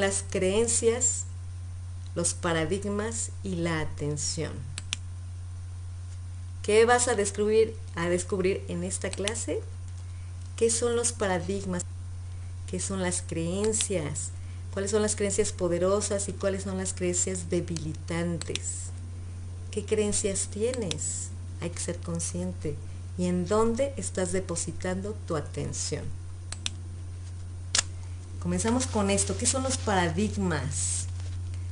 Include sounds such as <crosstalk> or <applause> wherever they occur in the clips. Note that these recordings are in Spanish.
Las creencias, los paradigmas y la atención. ¿Qué vas a descubrir, a descubrir en esta clase? ¿Qué son los paradigmas? ¿Qué son las creencias? ¿Cuáles son las creencias poderosas y cuáles son las creencias debilitantes? ¿Qué creencias tienes? Hay que ser consciente. ¿Y en dónde estás depositando tu atención? Comenzamos con esto. ¿Qué son los paradigmas?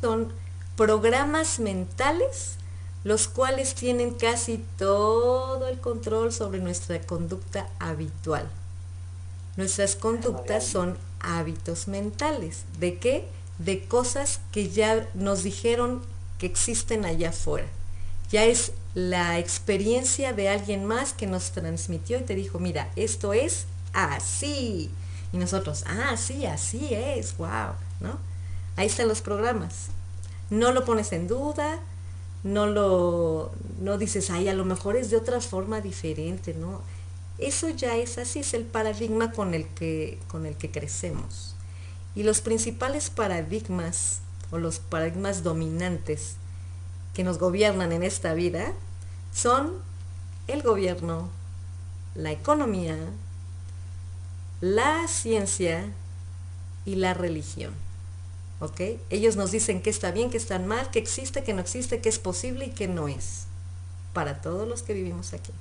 Son programas mentales los cuales tienen casi todo el control sobre nuestra conducta habitual. Nuestras conductas son hábitos mentales. ¿De qué? De cosas que ya nos dijeron que existen allá afuera. Ya es la experiencia de alguien más que nos transmitió y te dijo, mira, esto es así. Y nosotros, ah, sí, así es, wow, ¿no? Ahí están los programas. No lo pones en duda, no lo, no dices, ay, a lo mejor es de otra forma diferente, ¿no? Eso ya es así, es el paradigma con el que, con el que crecemos. Y los principales paradigmas o los paradigmas dominantes que nos gobiernan en esta vida son el gobierno, la economía, la ciencia y la religión. Ellos nos dicen que está bien, que está mal, que existe, que no existe, que es posible y que no es. Para todos los que vivimos aquí.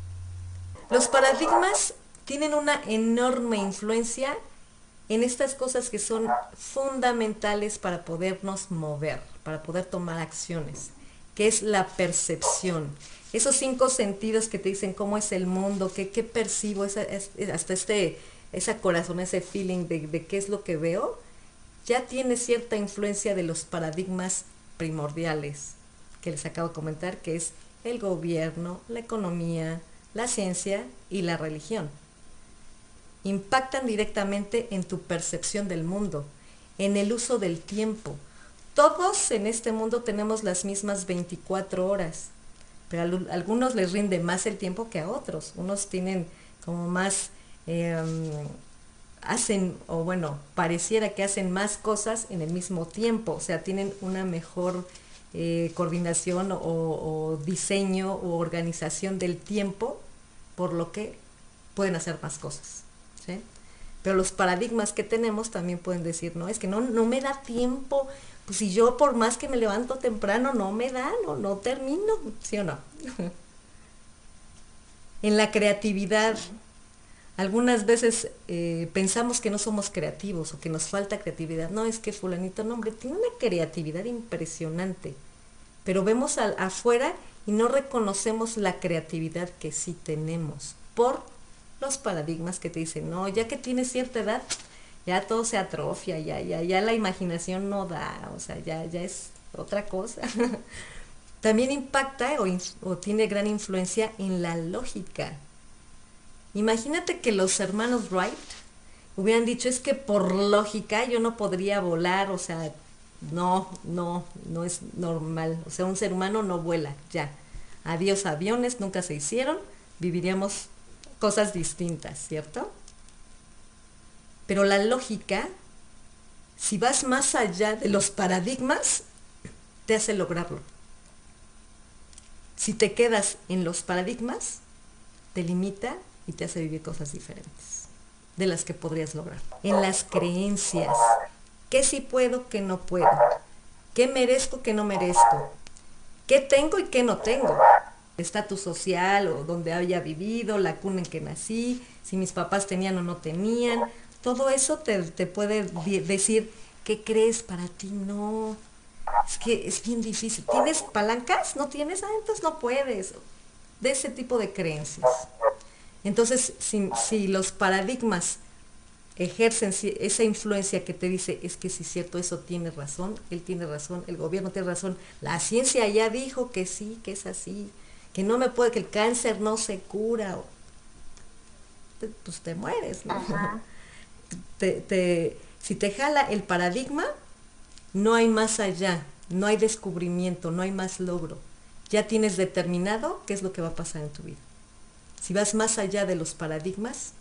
Los paradigmas tienen una enorme influencia en estas cosas que son fundamentales para podernos mover, para poder tomar acciones, que es la percepción. Esos cinco sentidos que te dicen cómo es el mundo, qué, percibo, hasta este, esa corazón, ese feeling de qué es lo que veo, ya tiene cierta influencia de los paradigmas primordiales que les acabo de comentar, que es el gobierno, la economía, la ciencia y la religión. Impactan directamente en tu percepción del mundo, en el uso del tiempo. Todos en este mundo tenemos las mismas 24 horas, pero a algunos les rinde más el tiempo que a otros. Unos tienen como más em, hacen, o bueno, pareciera que hacen más cosas en el mismo tiempo, o sea, tienen una mejor eh, coordinación o, diseño o organización del tiempo, por lo que pueden hacer más cosas. Pero los paradigmas que tenemos también pueden decir, no, es que no, no me da tiempo, pues si yo por más que me levanto temprano, no me da, no, no termino, ¿sí o no? <laughs> en la creatividad, algunas veces eh, pensamos que no somos creativos o que nos falta creatividad. No, es que fulanito, no, hombre, tiene una creatividad impresionante. Pero vemos afuera y no reconocemos la creatividad que sí tenemos por los paradigmas que te dicen, no, ya que tienes cierta edad, ya todo se atrofia, ya, ya, ya la imaginación no da, o sea, ya, ya es otra cosa. <laughs> También impacta o tiene gran influencia en la lógica. Imagínate que los hermanos Wright hubieran dicho, es que por lógica yo no podría volar, o sea, no, no, no es normal. O sea, un ser humano no vuela, ya. Adiós aviones, nunca se hicieron, viviríamos cosas distintas, ¿cierto? Pero la lógica, si vas más allá de los paradigmas, te hace lograrlo. Si te quedas en los paradigmas, te limita y te hace vivir cosas diferentes de las que podrías lograr. En las creencias, ¿qué sí puedo, qué no puedo? ¿Qué merezco, qué no merezco? ¿Qué tengo y qué no tengo? Estatus social o donde haya vivido, la cuna en que nací, si mis papás tenían o no tenían, todo eso te, te puede decir qué crees para ti, no. Es que es bien difícil. ¿Tienes palancas? ¿No tienes? Ah, entonces no puedes. De ese tipo de creencias. Entonces, si, los paradigmas ejercen esa influencia que te dice, es que si es cierto, eso tiene razón, él tiene razón, el gobierno tiene razón, la ciencia ya dijo que sí, que es así, que no me puede, que el cáncer no se cura, pues te mueres, ¿no? <laughs> si te jala el paradigma, no hay más allá, no hay descubrimiento, no hay más logro. Ya tienes determinado qué es lo que va a pasar en tu vida. Si vas más allá de los paradigmas,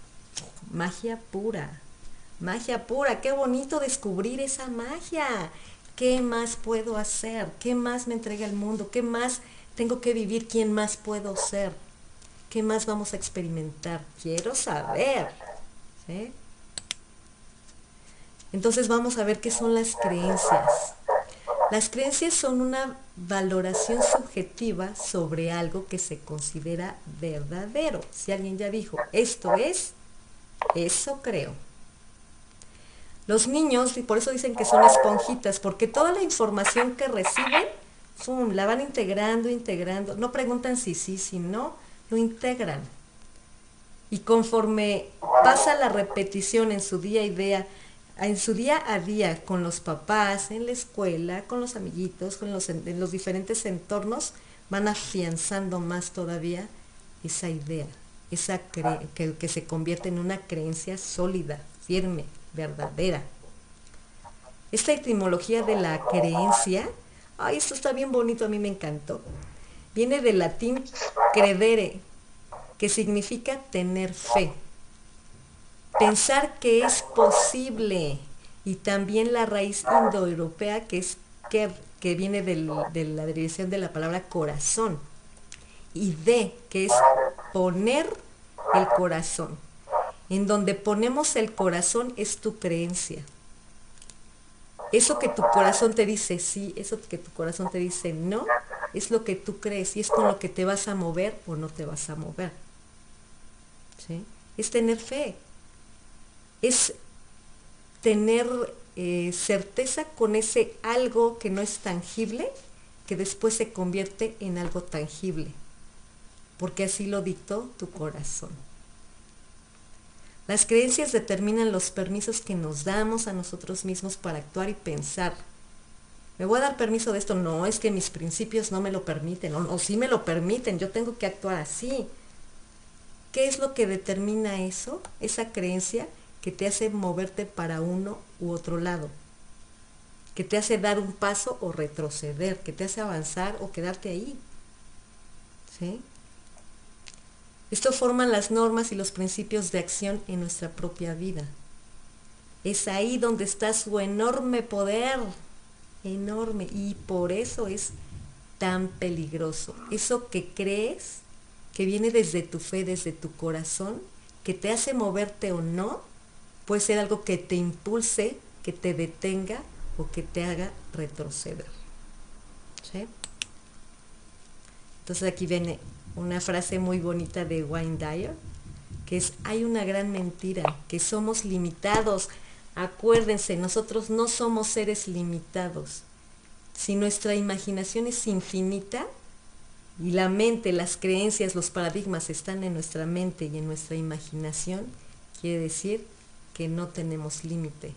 magia pura. magia pura, qué bonito descubrir esa magia. ¿Qué más puedo hacer? ¿Qué más me entrega el mundo? ¿Qué más tengo que vivir? ¿Quién más puedo ser? ¿Qué más vamos a experimentar? Quiero saber. Entonces vamos a ver qué son las creencias. Las creencias son una valoración subjetiva sobre algo que se considera verdadero. Si alguien ya dijo, esto es, eso creo. Los niños, y por eso dicen que son esponjitas, porque toda la información que reciben, la van integrando, integrando. No preguntan si sí, si no, lo integran. Y conforme pasa la repetición en su día a día, en su día a día con los papás, en la escuela, con los amiguitos, con los, en los diferentes entornos, van afianzando más todavía esa idea, esa que, que se convierte en una creencia sólida, firme, verdadera. Esta etimología de la creencia, ay, esto está bien bonito, a mí me encantó. Viene del latín credere, que significa tener fe pensar que es posible y también la raíz indoeuropea que es que, que viene de la derivación de la palabra corazón y de que es poner el corazón. En donde ponemos el corazón es tu creencia. Eso que tu corazón te dice sí, eso que tu corazón te dice no, es lo que tú crees y es con lo que te vas a mover o no te vas a mover. ¿Sí? Es tener fe es tener eh, certeza con ese algo que no es tangible, que después se convierte en algo tangible, porque así lo dictó tu corazón. Las creencias determinan los permisos que nos damos a nosotros mismos para actuar y pensar. ¿Me voy a dar permiso de esto? No, es que mis principios no me lo permiten, o, o sí me lo permiten, yo tengo que actuar así. ¿Qué es lo que determina eso? Esa creencia que te hace moverte para uno u otro lado, que te hace dar un paso o retroceder, que te hace avanzar o quedarte ahí. ¿Sí? Esto forman las normas y los principios de acción en nuestra propia vida. Es ahí donde está su enorme poder, enorme, y por eso es tan peligroso. Eso que crees, que viene desde tu fe, desde tu corazón, que te hace moverte o no, puede ser algo que te impulse, que te detenga o que te haga retroceder. Entonces aquí viene una frase muy bonita de Wayne Dyer, que es, hay una gran mentira, que somos limitados. Acuérdense, nosotros no somos seres limitados. Si nuestra imaginación es infinita y la mente, las creencias, los paradigmas están en nuestra mente y en nuestra imaginación, quiere decir que no tenemos límite,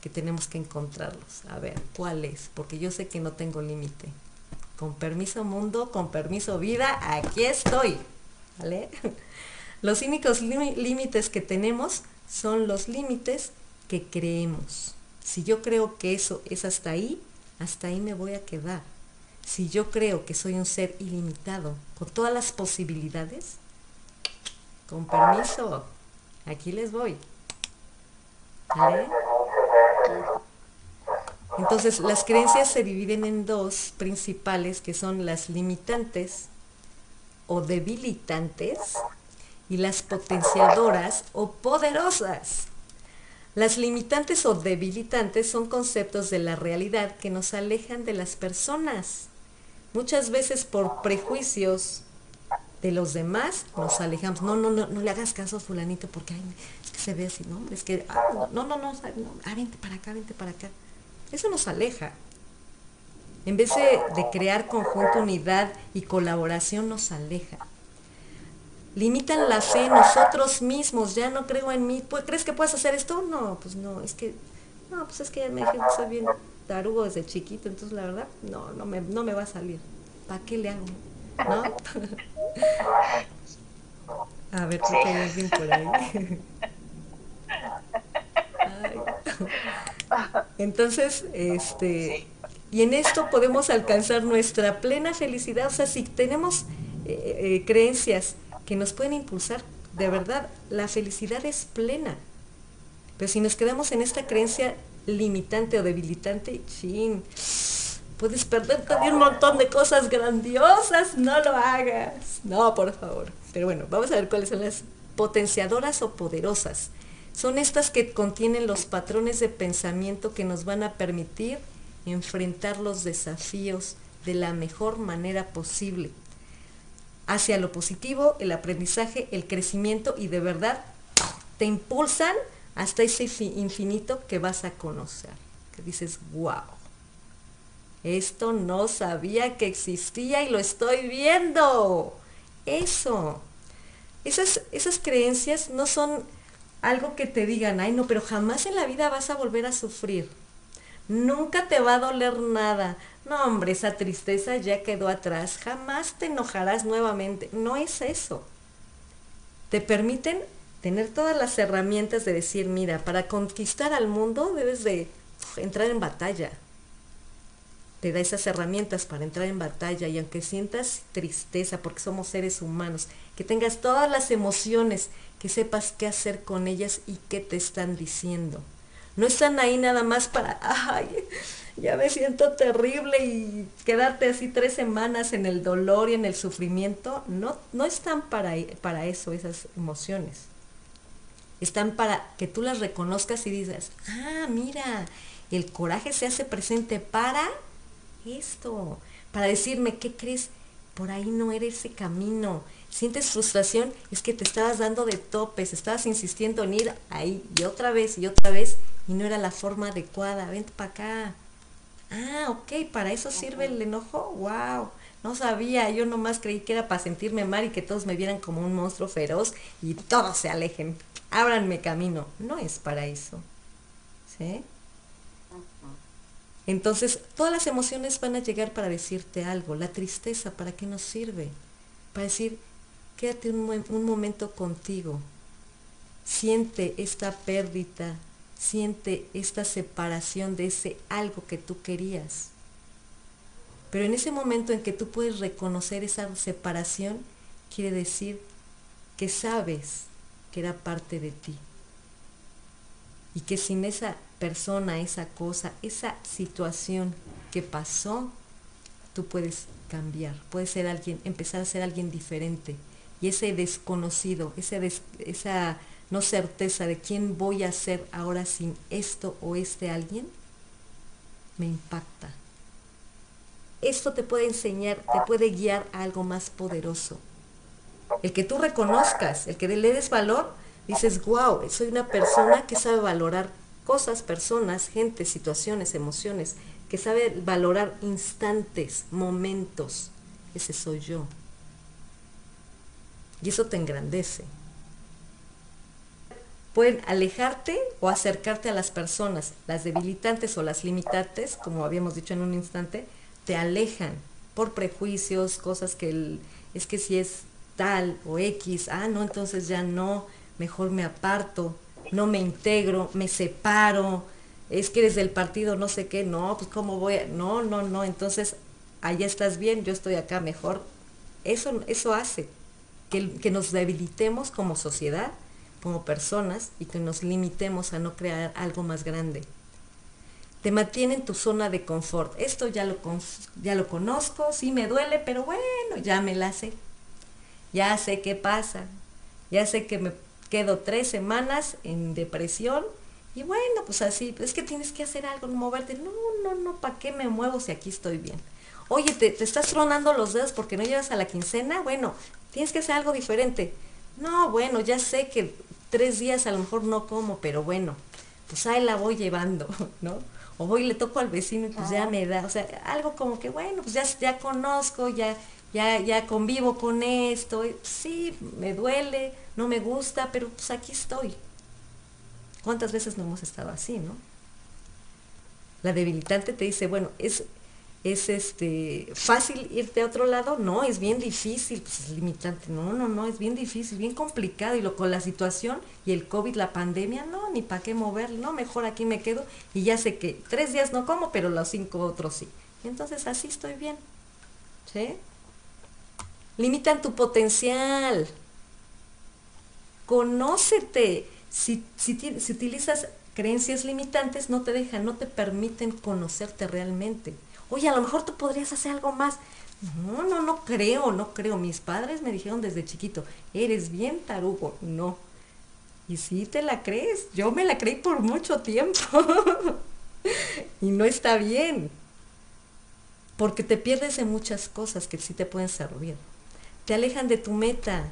que tenemos que encontrarlos. A ver, ¿cuál es? Porque yo sé que no tengo límite. Con permiso mundo, con permiso vida, aquí estoy. ¿Vale? <laughs> Los únicos límites que tenemos son los límites que creemos. Si yo creo que eso es hasta ahí, hasta ahí me voy a quedar. Si yo creo que soy un ser ilimitado, con todas las posibilidades, con permiso, aquí les voy. Entonces, las creencias se dividen en dos principales, que son las limitantes o debilitantes y las potenciadoras o poderosas. Las limitantes o debilitantes son conceptos de la realidad que nos alejan de las personas, muchas veces por prejuicios de los demás nos alejamos. No, no, no, no le hagas caso a fulanito porque es que se ve así, no, es que, ah, no, no, no, ah, vente para acá, vente para acá. Eso nos aleja. En vez de, crear conjunto, unidad y colaboración, nos aleja. Limitan la fe nosotros mismos, ya no creo en mí. Pues, ¿Crees que puedes hacer esto? No, pues no, es que, no, pues es que me dije que bien tarugo desde chiquito, entonces la verdad, no, no me, no me va a salir. ¿Para qué le hago? ¿no? <laughs> <laughs> A ver, si hay alguien por ahí. <laughs> Entonces, este, y en esto podemos alcanzar nuestra plena felicidad. O sea, si tenemos eh, eh, creencias que nos pueden impulsar, de verdad, la felicidad es plena. Pero si nos quedamos en esta creencia limitante o debilitante, chin, puedes perderte de un montón de cosas grandiosas, no lo hagas. No, por favor. Pero bueno, vamos a ver cuáles son las potenciadoras o poderosas. Son estas que contienen los patrones de pensamiento que nos van a permitir enfrentar los desafíos de la mejor manera posible. Hacia lo positivo, el aprendizaje, el crecimiento y de verdad te impulsan hasta ese infinito que vas a conocer. Que dices, wow, esto no sabía que existía y lo estoy viendo. Eso. Esas, esas creencias no son algo que te digan, ay no, pero jamás en la vida vas a volver a sufrir. Nunca te va a doler nada. No, hombre, esa tristeza ya quedó atrás. Jamás te enojarás nuevamente. No es eso. Te permiten tener todas las herramientas de decir, mira, para conquistar al mundo debes de entrar en batalla. Te da esas herramientas para entrar en batalla y aunque sientas tristeza, porque somos seres humanos, que tengas todas las emociones, que sepas qué hacer con ellas y qué te están diciendo. No están ahí nada más para, ay, ya me siento terrible y quedarte así tres semanas en el dolor y en el sufrimiento. No, no están para, para eso esas emociones están para que tú las reconozcas y digas, ah, mira, el coraje se hace presente para esto, para decirme, ¿qué crees? Por ahí no era ese camino. Sientes frustración, es que te estabas dando de topes, estabas insistiendo en ir ahí y otra vez y otra vez y no era la forma adecuada. Vente para acá. Ah, ok, para eso sirve el enojo. Wow, no sabía, yo nomás creí que era para sentirme mal y que todos me vieran como un monstruo feroz y todos se alejen ábranme camino. No es para eso. ¿Sí? Entonces, todas las emociones van a llegar para decirte algo. La tristeza, ¿para qué nos sirve? Para decir, quédate un, un momento contigo. Siente esta pérdida, siente esta separación de ese algo que tú querías. Pero en ese momento en que tú puedes reconocer esa separación, quiere decir que sabes que era parte de ti. Y que sin esa persona, esa cosa, esa situación que pasó, tú puedes cambiar, puedes ser alguien, empezar a ser alguien diferente. Y ese desconocido, esa no certeza de quién voy a ser ahora sin esto o este alguien, me impacta. Esto te puede enseñar, te puede guiar a algo más poderoso el que tú reconozcas, el que le des valor, dices, wow, soy una persona que sabe valorar cosas, personas, gente, situaciones, emociones, que sabe valorar instantes, momentos. Ese soy yo. Y eso te engrandece. Pueden alejarte o acercarte a las personas. Las debilitantes o las limitantes, como habíamos dicho en un instante, te alejan por prejuicios, cosas que es que si es tal o X, ah, no, entonces ya no, mejor me aparto, no me integro, me separo, es que eres del partido no sé qué, no, pues cómo voy a, no, no, no, entonces allá estás bien, yo estoy acá mejor. Eso, eso hace que, que nos debilitemos como sociedad, como personas y que nos limitemos a no crear algo más grande. Te mantiene en tu zona de confort. Esto ya lo, ya lo conozco, sí me duele, pero bueno, ya me la sé ya sé qué pasa, ya sé que me quedo tres semanas en depresión y bueno, pues así, es que tienes que hacer algo, moverte. No, no, no, ¿para qué me muevo si aquí estoy bien? Oye, te, te estás tronando los dedos porque no llegas a la quincena, bueno, tienes que hacer algo diferente. No, bueno, ya sé que tres días a lo mejor no como, pero bueno, pues ahí la voy llevando, <laughs> ¿no? O voy y le toco al vecino y pues ya me da, o sea, algo como que, bueno, pues ya, ya conozco, ya, ya, ya convivo con esto, sí, me duele, no me gusta, pero pues aquí estoy. ¿Cuántas veces no hemos estado así, no? La debilitante te dice, bueno, es, es este fácil irte a otro lado, no, es bien difícil, pues es limitante, no, no, no, es bien difícil, bien complicado, y lo con la situación y el COVID, la pandemia, no, ni para qué mover, no, mejor aquí me quedo y ya sé que tres días no como, pero los cinco otros sí. entonces así estoy bien. ¿Sí? Limitan tu potencial. Conócete. Si, si, si utilizas creencias limitantes, no te dejan, no te permiten conocerte realmente. Oye, a lo mejor tú podrías hacer algo más. No, no, no creo, no creo. Mis padres me dijeron desde chiquito, eres bien tarugo. No. Y si te la crees, yo me la creí por mucho tiempo. <laughs> y no está bien. Porque te pierdes en muchas cosas que sí te pueden servir. Te alejan de tu meta.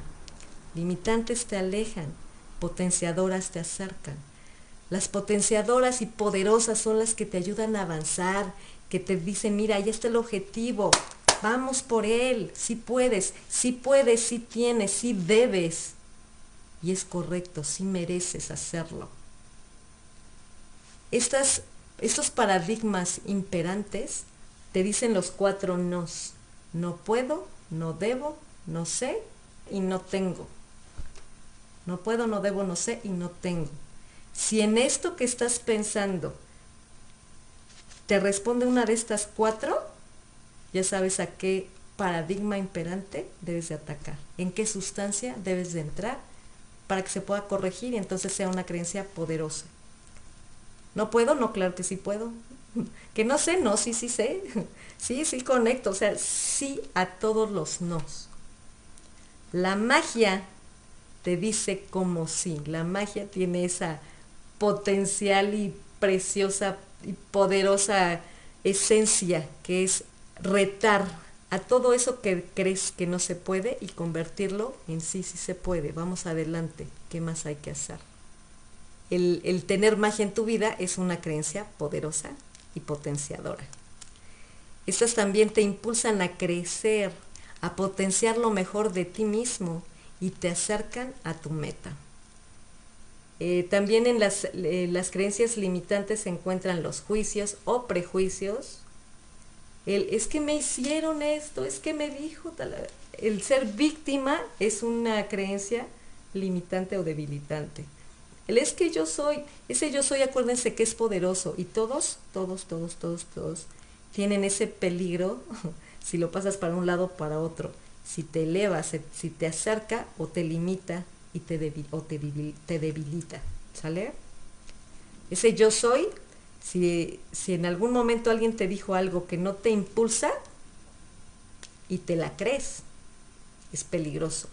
Limitantes te alejan. Potenciadoras te acercan. Las potenciadoras y poderosas son las que te ayudan a avanzar, que te dicen, mira, ahí está el objetivo, vamos por él, si puedes, si puedes, si tienes, si debes. Y es correcto, si mereces hacerlo. Estos paradigmas imperantes te dicen los cuatro nos. No puedo, no debo, no sé y no tengo. No puedo, no debo, no sé y no tengo. Si en esto que estás pensando te responde una de estas cuatro, ya sabes a qué paradigma imperante debes de atacar, en qué sustancia debes de entrar para que se pueda corregir y entonces sea una creencia poderosa. ¿No puedo? No, claro que sí puedo. <laughs> Que no sé, no, sí, sí sé. <laughs> Sí, sí conecto, o sea, sí a todos los nos. La magia te dice como sí, la magia tiene esa potencial y preciosa y poderosa esencia que es retar a todo eso que crees que no se puede y convertirlo en sí, sí se puede. Vamos adelante, ¿qué más hay que hacer? El, el tener magia en tu vida es una creencia poderosa y potenciadora. Estas también te impulsan a crecer, a potenciar lo mejor de ti mismo y te acercan a tu meta. Eh, también en las, las, creencias limitantes se encuentran los juicios o prejuicios. El es que me hicieron esto, es que me dijo tal. El ser víctima es una creencia limitante o debilitante. El es que yo soy, ese yo soy, acuérdense que es poderoso y todos, todos, todos, todos, todos tienen ese peligro si lo pasas para un lado para otro. Si te elevas, si te acerca o te limita y te, o te, debilita, ¿sale? Ese yo soy, si, si en algún momento alguien te dijo algo que no te impulsa y te la crees, es peligroso.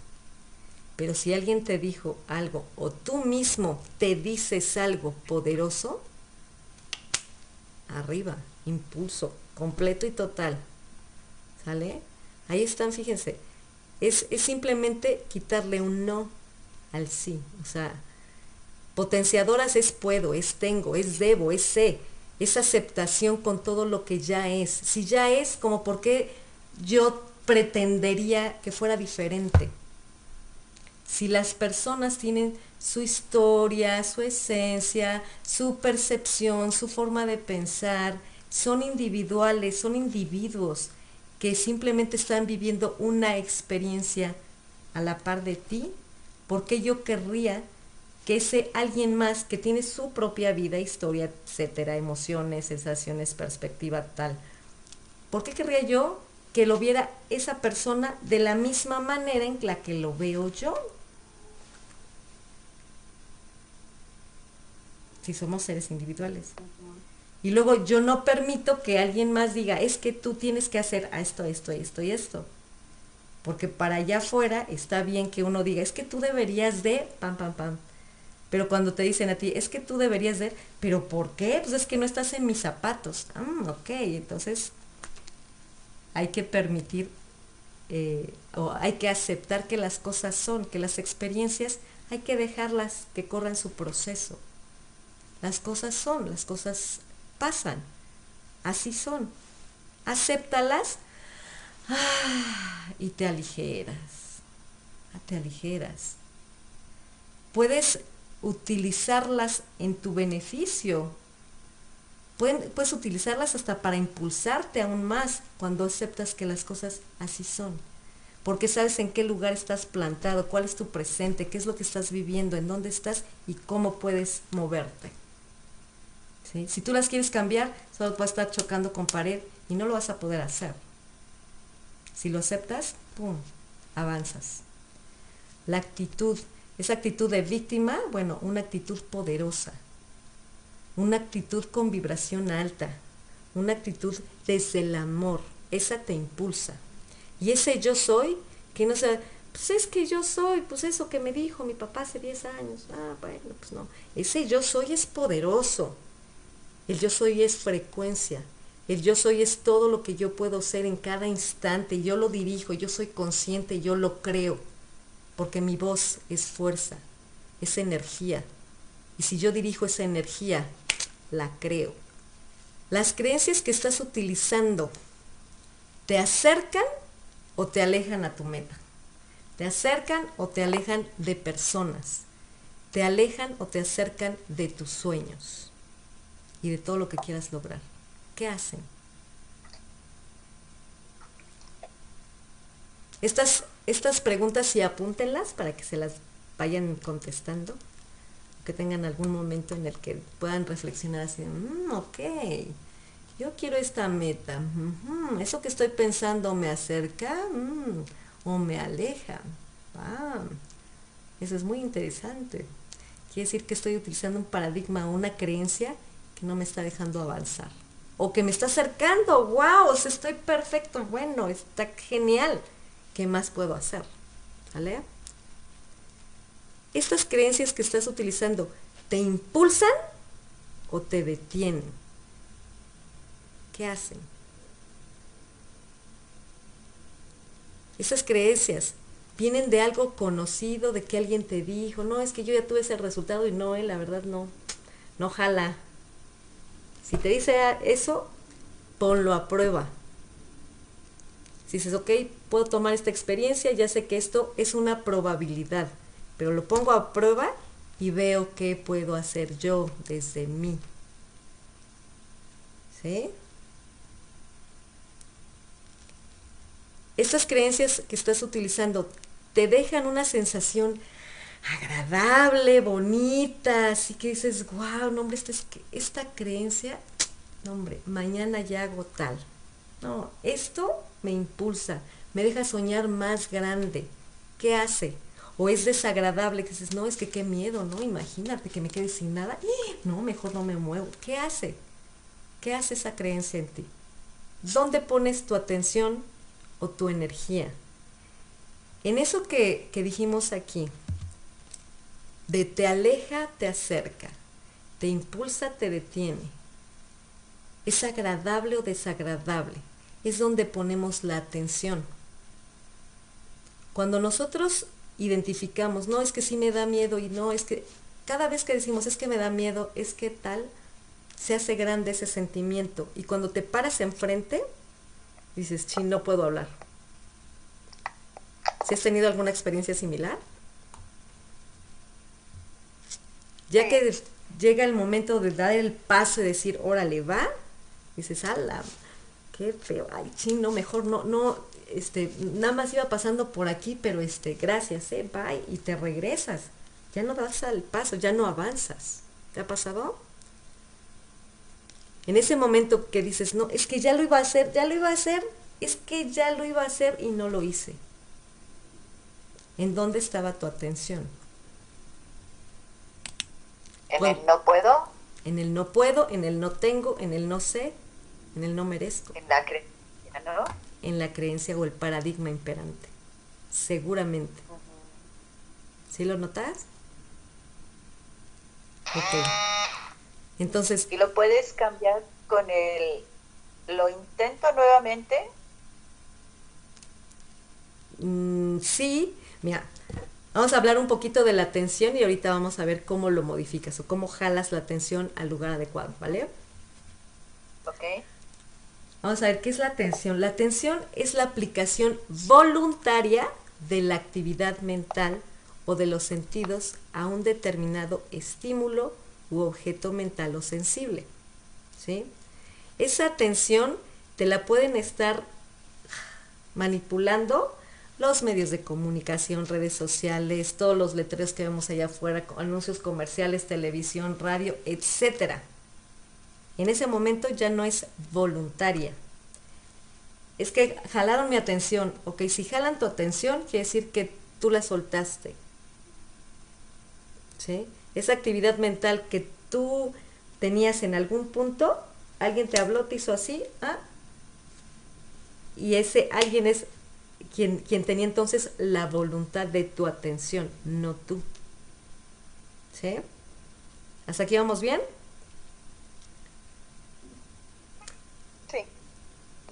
Pero si alguien te dijo algo o tú mismo te dices algo poderoso, arriba, impulso, completo y total. ¿Sale? Ahí están, fíjense. Es, es simplemente quitarle un no al sí. O sea, potenciadoras es puedo, es tengo, es debo, es sé, es aceptación con todo lo que ya es. Si ya es, como por qué yo pretendería que fuera diferente. Si las personas tienen su historia, su esencia, su percepción, su forma de pensar, son individuales, son individuos que simplemente están viviendo una experiencia a la par de ti, ¿Por qué yo querría que ese alguien más que tiene su propia vida, historia, etcétera, emociones, sensaciones, perspectiva tal, ¿por qué querría yo que lo viera esa persona de la misma manera en la que lo veo yo? Si somos seres individuales. Y luego yo no permito que alguien más diga, es que tú tienes que hacer esto, esto, esto y esto. Porque para allá afuera está bien que uno diga, es que tú deberías de, pam, pam, pam. Pero cuando te dicen a ti, es que tú deberías de, pero ¿por qué? Pues es que no estás en mis zapatos. Ah, ok, entonces hay que permitir eh, o hay que aceptar que las cosas son, que las experiencias hay que dejarlas que corran su proceso. Las cosas son, las cosas pasan, así son. Acéptalas Ah, y te aligeras, te aligeras. Puedes utilizarlas en tu beneficio. puedes utilizarlas hasta para impulsarte aún más cuando aceptas que las cosas así son. Porque sabes en qué lugar estás plantado, cuál es tu presente, qué es lo que estás viviendo, en dónde estás y cómo puedes moverte. Si tú las quieres cambiar, solo vas a estar chocando con pared y no lo vas a poder hacer. Si lo aceptas, ¡pum!, avanzas. La actitud Esa actitud de víctima, bueno, una actitud poderosa, una actitud con vibración alta, una actitud desde el amor, esa te impulsa. Y ese yo soy, que no sea, pues es que yo soy, pues eso que me dijo mi papá hace 10 años, ah, bueno, pues no. Ese yo soy es poderoso, el yo soy es frecuencia, el yo soy es todo lo que yo puedo ser en cada instante, yo lo dirijo, yo soy consciente, yo lo creo porque mi voz es fuerza, es energía. Y si yo dirijo esa energía, la creo. Las creencias que estás utilizando te acercan o te alejan a tu meta. Te acercan o te alejan de personas. Te alejan o te acercan de tus sueños y de todo lo que quieras lograr. ¿Qué hacen? Estas estas preguntas y apúntenlas para que se las vayan contestando, que tengan algún momento en el que puedan reflexionar así, mm, ok, yo quiero esta meta, eso que estoy pensando me acerca mm, o me aleja. Ah, eso es muy interesante. Quiere decir que estoy utilizando un paradigma una creencia que no me está dejando avanzar. O que me está acercando, wow, estoy perfecto, bueno, está genial. ¿qué más puedo hacer? ¿Vale? Estas creencias que estás utilizando, ¿te impulsan o te detienen? ¿Qué hacen? Esas creencias vienen de algo conocido, de que alguien te dijo, no, es que yo ya tuve ese resultado y no, eh, la verdad no, no jala. Si te dice eso, ponlo a prueba. Si dices, ok, puedo tomar esta experiencia, ya sé que esto es una probabilidad, pero lo pongo a prueba y veo qué puedo hacer yo desde mí. ¿Sí? Estas creencias que estás utilizando te dejan una sensación agradable, bonita, así que dices, wow, no hombre, esta, esta creencia, no hombre, mañana ya hago tal. No, esto me impulsa, me deja soñar más grande. ¿Qué hace? O es desagradable que dices, no, es que qué miedo, ¿no? Imagínate que me quede sin nada. No, mejor no me muevo. ¿Qué hace? ¿Qué hace esa creencia en ti? ¿Dónde pones tu atención o tu energía? En eso que, que dijimos aquí, de te aleja, te acerca, te impulsa, te detiene. ¿Es agradable o desagradable? es donde ponemos la atención. Cuando nosotros identificamos, no es que sí me da miedo y no es que cada vez que decimos es que me da miedo, es que tal, se hace grande ese sentimiento. Y cuando te paras enfrente, dices, sí, no puedo hablar. ¿Si has tenido alguna experiencia similar? Ya que llega el momento de dar el paso y decir, órale, va, dices, ala, qué feo, ay, chino, mejor no, no, este, nada más iba pasando por aquí, pero este, gracias, eh, bye, y te regresas. Ya no das al paso, ya no avanzas. ¿Te ha pasado? En ese momento que dices, no, es que ya lo iba a hacer, ya lo iba a hacer, es que ya lo iba a hacer y no lo hice. ¿En dónde estaba tu atención? En el no puedo. En el no puedo, en el no tengo, en el no sé, en el no merezco. En la creencia, ¿no? En la creencia o el paradigma imperante. Seguramente. ¿Sí lo notas? Ok. Entonces. ¿Y lo puedes cambiar con el. ¿Lo intento nuevamente? Mm, sí, mira, vamos a hablar un poquito de la atención y ahorita vamos a ver cómo lo modificas o cómo jalas la atención al lugar adecuado, ¿vale? Ok. Vamos a ver, ¿qué es la atención? La atención es la aplicación voluntaria de la actividad mental o de los sentidos a un determinado estímulo u objeto mental o sensible. ¿sí? Esa atención te la pueden estar manipulando los medios de comunicación, redes sociales, todos los letreros que vemos allá afuera, anuncios comerciales, televisión, radio, etcétera en ese momento ya no es voluntaria. Es que jalaron mi atención. Ok, si jalan tu atención, quiere decir que tú la soltaste. ¿sí? Esa actividad mental que tú tenías en algún punto, alguien te habló, te hizo así, ¿ah? y ese alguien es quien, quien tenía entonces la voluntad de tu atención, no tú. ¿Sí? ¿Hasta aquí vamos bien? Sí.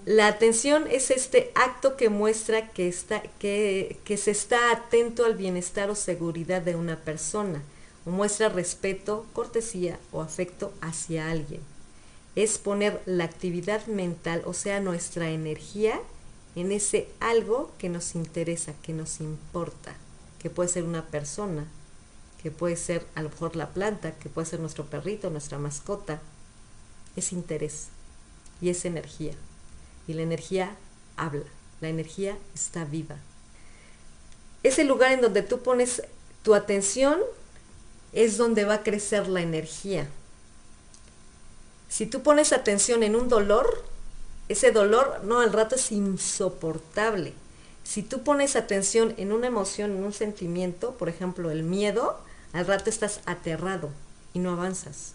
La atención es este acto que muestra que, está, que, que se está atento al bienestar o seguridad de una persona, o muestra respeto, cortesía o afecto hacia alguien. Es poner la actividad mental, o sea, nuestra energía, en ese algo que nos interesa, que nos importa, que puede ser una persona, que puede ser a lo mejor la planta, que puede ser nuestro perrito, nuestra mascota. Es interés y es energía. Y la energía habla, la energía está viva. Ese lugar en donde tú pones tu atención es donde va a crecer la energía. Si tú pones atención en un dolor, ese dolor, no, al rato es insoportable. Si tú pones atención en una emoción, en un sentimiento, por ejemplo, el miedo, al rato estás aterrado y no avanzas.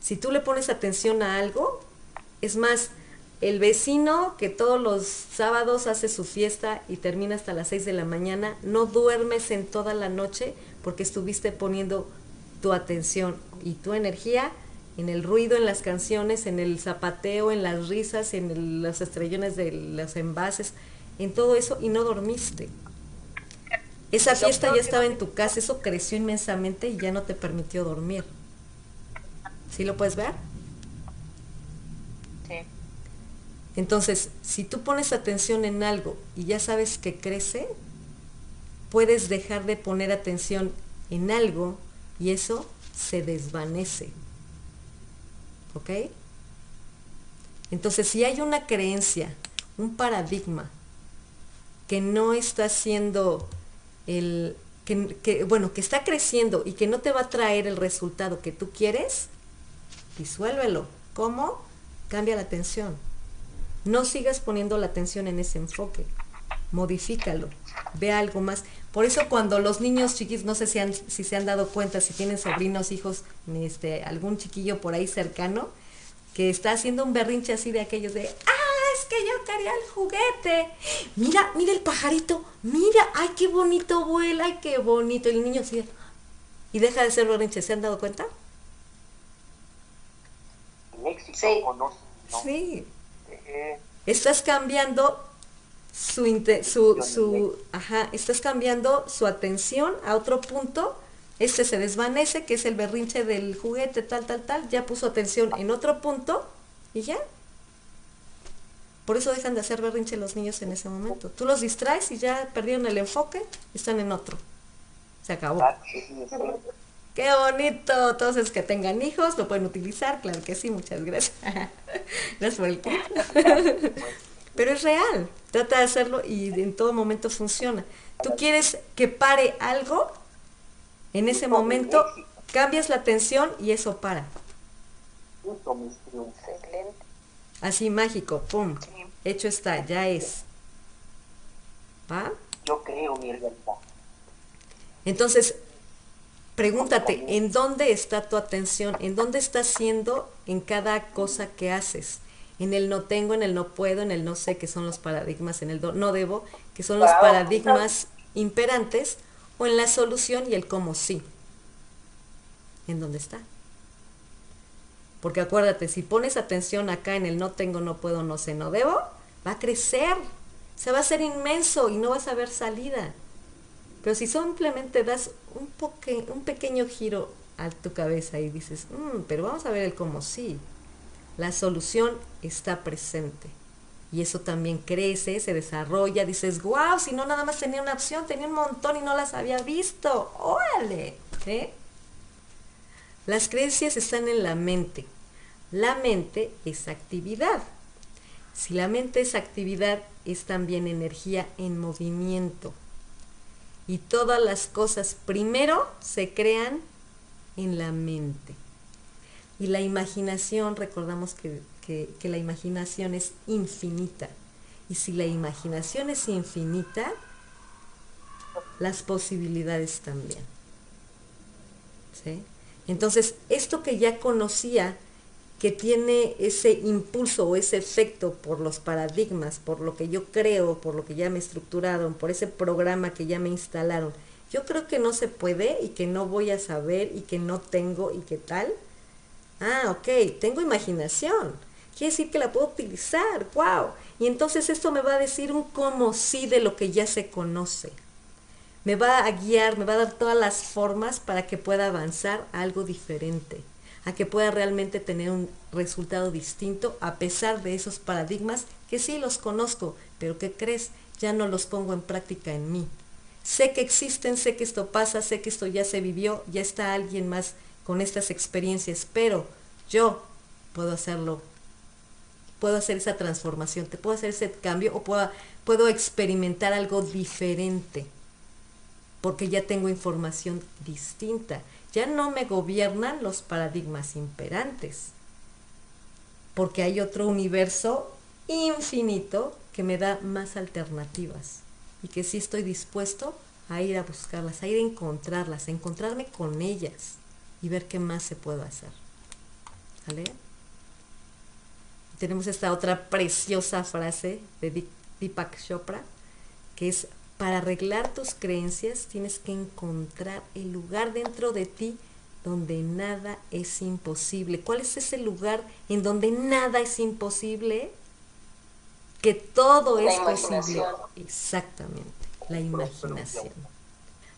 Si tú le pones atención a algo, es más, el vecino que todos los sábados hace su fiesta y termina hasta las 6 de la mañana, no duermes en toda la noche porque estuviste poniendo tu atención y tu energía en el ruido, en las canciones, en el zapateo, en las risas, en los estrellones de los envases, en todo eso y no dormiste. Esa fiesta ya estaba en tu casa, eso creció inmensamente y ya no te permitió dormir. ¿Sí lo puedes ver? Sí. Entonces, si tú pones atención en algo y ya sabes que crece, puedes dejar de poner atención en algo y eso se desvanece. ¿Ok? Entonces, si hay una creencia, un paradigma que no está siendo el que, bueno, que está creciendo y que no te va a traer el resultado que tú quieres, disuélvelo. ¿Cómo? Cambia la atención. No sigas poniendo la atención en ese enfoque. Modifícalo. Ve algo más. Por eso cuando los niños chiquis, no sé si, si se han dado cuenta, si tienen sobrinos, hijos, este, algún chiquillo por ahí cercano, que está haciendo un berrinche así de aquellos de, ah, es que yo quería el juguete. Mira, mira el pajarito, mira, ay, qué bonito vuela, ay, qué bonito. el niño así, y deja de ser berrinche, ¿se han dado cuenta? Sí. Sí. Estás cambiando su, su, su, ajá, estás cambiando su atención a otro punto, este se desvanece, que es el berrinche del juguete, tal, tal, tal, ya puso atención en otro punto y ya. Por eso dejan de hacer berrinche los niños en ese momento. Tú los distraes y ya perdieron el enfoque, están en otro. Se acabó. Qué bonito. Entonces, que tengan hijos, lo pueden utilizar, claro que sí, muchas gracias. <laughs> gracias por el <laughs> Pero es real, trata de hacerlo y en todo momento funciona. Tú quieres que pare algo, en ese momento cambias la atención y eso para. Así mágico, pum, hecho está, ya es. ¿Va? Yo creo mi realidad. Entonces, pregúntate, ¿en dónde está tu atención? ¿En dónde estás siendo en cada cosa que haces? En el no tengo, en el no puedo, en el no sé, que son los paradigmas, en el no debo, que son los paradigmas imperantes, o en la solución y el cómo sí. ¿En dónde está? Porque acuérdate, si pones atención acá en el no tengo, no puedo, no sé, no debo, va a crecer, se va a hacer inmenso y no vas a ver salida. Pero si simplemente das un, un pequeño giro a tu cabeza y dices, mm, pero vamos a ver el cómo sí, la solución está presente. Y eso también crece, se desarrolla, dices, wow, si no nada más tenía una opción, tenía un montón y no las había visto. Órale. Las creencias están en la mente. La mente es actividad. Si la mente es actividad, es también energía en movimiento. Y todas las cosas primero se crean en la mente. Y la imaginación, recordamos que, la imaginación es infinita. Y si la imaginación es infinita, las posibilidades también. ¿sí? Entonces, esto que ya conocía, que tiene ese impulso o ese efecto por los paradigmas, por lo que yo creo, por lo que ya me estructuraron, por ese programa que ya me instalaron, yo creo que no se puede y que no voy a saber y que no tengo y que tal. Ah, ok, tengo imaginación. Quiere decir que la puedo utilizar, wow. Y entonces esto me va a decir un cómo sí de lo que ya se conoce. Me va a guiar, me va a dar todas las formas para que pueda avanzar algo diferente a que pueda realmente tener un resultado distinto a pesar de esos paradigmas que sí los conozco, pero que crees, ya no los pongo en práctica en mí. Sé que existen, sé que esto pasa, sé que esto ya se vivió, ya está alguien más con estas experiencias, pero yo puedo hacerlo, puedo hacer esa transformación, te puedo hacer ese cambio o puedo, puedo experimentar algo diferente, porque ya tengo información distinta. Ya no me gobiernan los paradigmas imperantes, porque hay otro universo infinito que me da más alternativas y que sí estoy dispuesto a ir a buscarlas, a ir a encontrarlas, a encontrarme con ellas y ver qué más se puede hacer. ¿Vale? Tenemos esta otra preciosa frase de Deepak Chopra, que es para arreglar tus creencias tienes que encontrar el lugar dentro de ti donde nada es imposible. ¿Cuál es ese lugar en donde nada es imposible? Que todo es posible. Exactamente, la imaginación.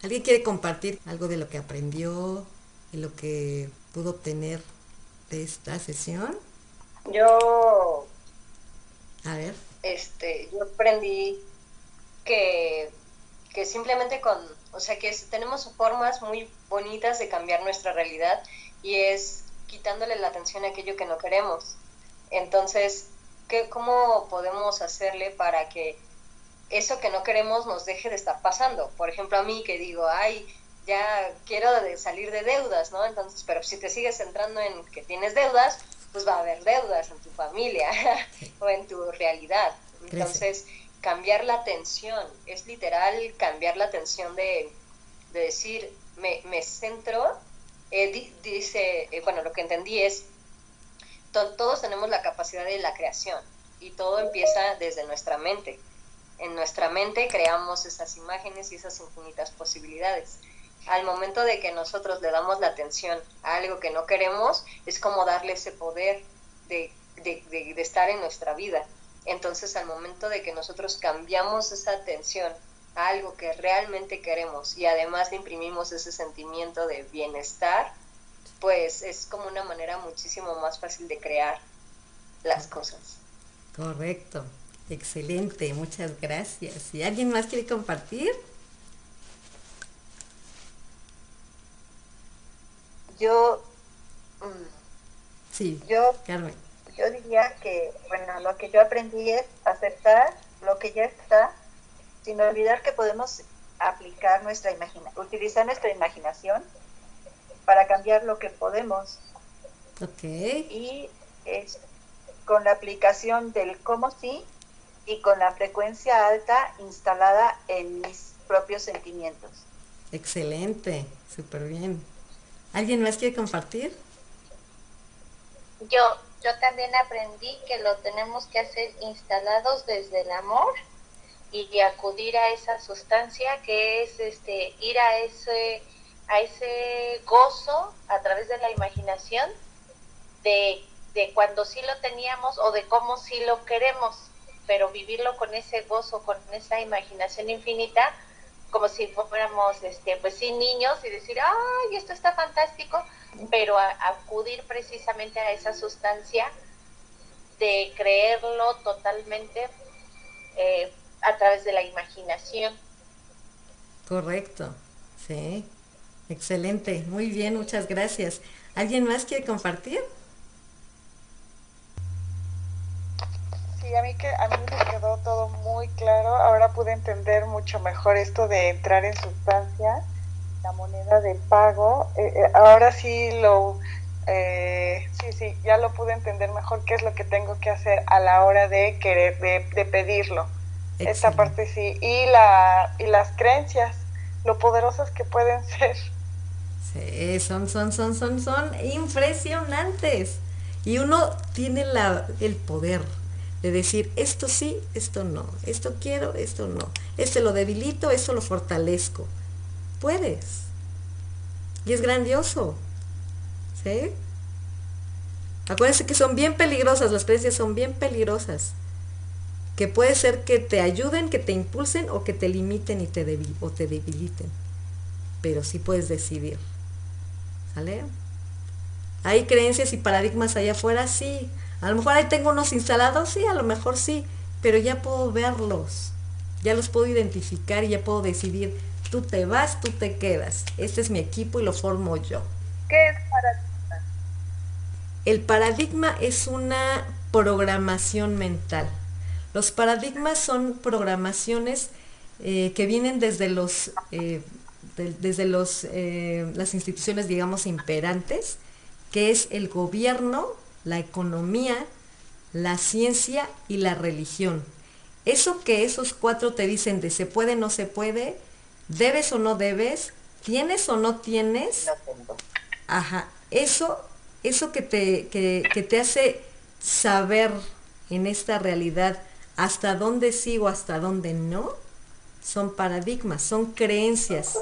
¿Alguien quiere compartir algo de lo que aprendió, lo que pudo obtener de esta sesión? Yo. A ver. Este, yo aprendí que, simplemente con, o sea, que tenemos formas muy bonitas de cambiar nuestra realidad y es quitándole la atención a aquello que no queremos. Entonces, ¿qué, ¿cómo podemos hacerle para que eso que no queremos nos deje de estar pasando? Por ejemplo, a mí que digo, ay, ya quiero salir de deudas, ¿no? Entonces, pero si te sigues centrando en que tienes deudas, pues va a haber deudas en tu familia <laughs> o en tu realidad. Entonces, cambiar la atención, es literal cambiar la atención de, decir, me, me centro, eh, dice, eh, bueno, lo que entendí es, todos tenemos la capacidad de la creación y todo empieza desde nuestra mente. En nuestra mente creamos esas imágenes y esas infinitas posibilidades. Al momento de que nosotros le damos la atención a algo que no queremos, es como darle ese poder de, de, de estar en nuestra vida. Entonces, al momento de que nosotros cambiamos esa atención a algo que realmente queremos y además le imprimimos ese sentimiento de bienestar, pues es como una manera muchísimo más fácil de crear las cosas. Correcto, excelente, muchas gracias. ¿Y alguien más quiere compartir? Yo, sí, yo, Carmen yo diría que, bueno, lo que yo aprendí es aceptar lo que ya está, sin olvidar que podemos aplicar nuestra imaginación, utilizar nuestra imaginación para cambiar lo que podemos. Ok. Y es con la aplicación del cómo sí y con la frecuencia alta instalada en mis propios sentimientos. Excelente, súper bien. ¿Alguien más quiere compartir? Yo, yo también aprendí que lo tenemos que hacer instalados desde el amor y acudir a esa sustancia que es este ir a ese a ese gozo a través de la imaginación de, de cuando sí lo teníamos o de cómo sí lo queremos, pero vivirlo con ese gozo, con esa imaginación infinita, como si fuéramos este pues sí niños y decir, "Ay, esto está fantástico", pero acudir precisamente a esa sustancia de creerlo totalmente eh, a través de la imaginación. Correcto, sí, excelente, muy bien, muchas gracias. ¿Alguien más quiere compartir? Sí, a mí, que, a mí me quedó todo muy claro, ahora pude entender mucho mejor esto de entrar en sustancia la moneda de pago. Eh, eh, ahora sí lo, eh, sí, sí, ya lo pude entender mejor qué es lo que tengo que hacer a la hora de querer, de, pedirlo. Esta parte sí. Y, la, y las creencias, lo poderosas que pueden <laughs> ser. Sí, son, son, son, son, son impresionantes. Y uno tiene la, el poder de decir, esto sí, esto no, esto quiero, esto no, este lo debilito, esto lo fortalezco. Puedes. Y es grandioso. ¿Sí? Acuérdense que son bien peligrosas, las creencias son bien peligrosas. Que puede ser que te ayuden, que te impulsen o que te limiten y te o te debiliten. Pero sí puedes decidir. ¿Sale? ¿Hay creencias y paradigmas allá afuera? Sí. A lo mejor ahí tengo unos instalados, sí, a lo mejor sí, pero ya puedo verlos, ya los puedo identificar y ya puedo decidir, tú te vas, tú te quedas. Este es mi equipo y lo formo yo. ¿Qué es paradigma? El paradigma es una programación mental. Los paradigmas son programaciones eh, que vienen desde los, eh, desde los, eh, las instituciones, digamos, imperantes, que es el gobierno, la economía, la ciencia y la religión. Eso que esos cuatro te dicen de se puede, no se puede, debes o no debes, tienes o no tienes. Ajá, eso, eso que te, que, que te hace saber en esta realidad hasta dónde sí o hasta dónde no, son paradigmas, son creencias.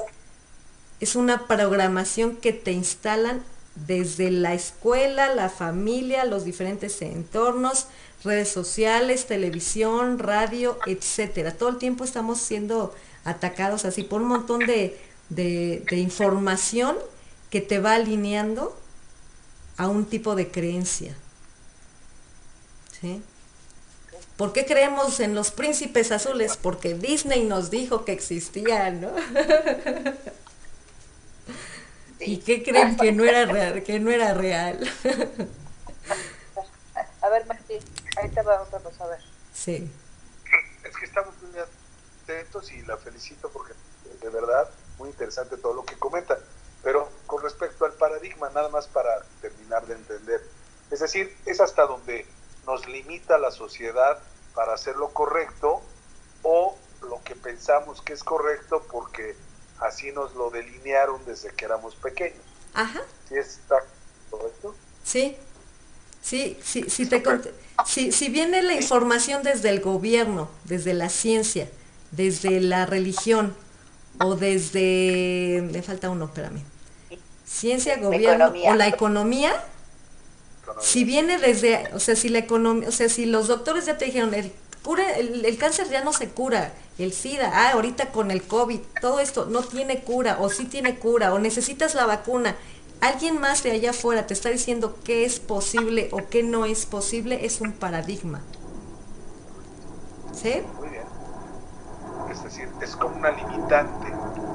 Es una programación que te instalan desde la escuela, la familia, los diferentes entornos, redes sociales, televisión, radio, etcétera. Todo el tiempo estamos siendo atacados así por un montón de, de, información que te va alineando a un tipo de creencia. ¿Sí? ¿Por qué creemos en los príncipes azules? Porque Disney nos dijo que existían, ¿no? <laughs> ¿Y qué creen que no era <laughs> real? Que no era real. a ver, Martín, ahí te va otra cosa, a ver. Sí. Es que estamos muy atentos y la felicito porque de verdad muy interesante todo lo que comenta. Pero con respecto al paradigma, nada más para terminar de entender. Es decir, es hasta donde nos limita la sociedad para hacer lo correcto o lo que pensamos que es correcto porque así nos lo delinearon desde que éramos pequeños. Ajá. ¿Sí está correcto? Sí. Sí, sí, sí te si, si viene la información desde el gobierno, desde la ciencia, desde la religión o desde, me falta uno, espérame, ciencia, gobierno o la economía, si viene desde, o sea, si la economía, o sea, si los doctores ya te dijeron, el, cura, el cáncer ya no se cura, el SIDA, ah, ahorita con el COVID, todo esto no tiene cura o sí tiene cura o necesitas la vacuna. Alguien más de allá afuera te está diciendo qué es posible o qué no es posible, es un paradigma. ¿Sí? Muy bien. Es decir, es como una limitante.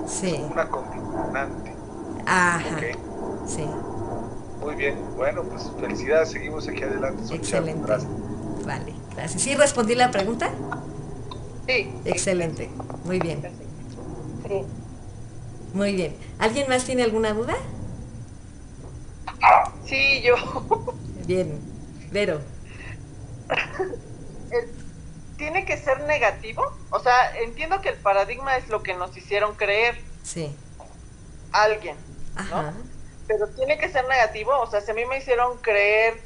Sí. Es como una condicionante. Ajá. Sí. Muy bien. Bueno, pues felicidades. Seguimos aquí adelante. Excelente. Gracias. Vale, gracias. ¿Sí respondí la pregunta? Sí. Excelente, muy bien. Sí. Muy bien. ¿Alguien más tiene alguna duda? Sí, yo. Bien, Vero. <laughs> ¿Tiene que ser negativo? O sea, entiendo que el paradigma es lo que nos hicieron creer. Sí. Alguien. Ajá. Pero tiene que ser negativo. O sea, si a mí me hicieron creer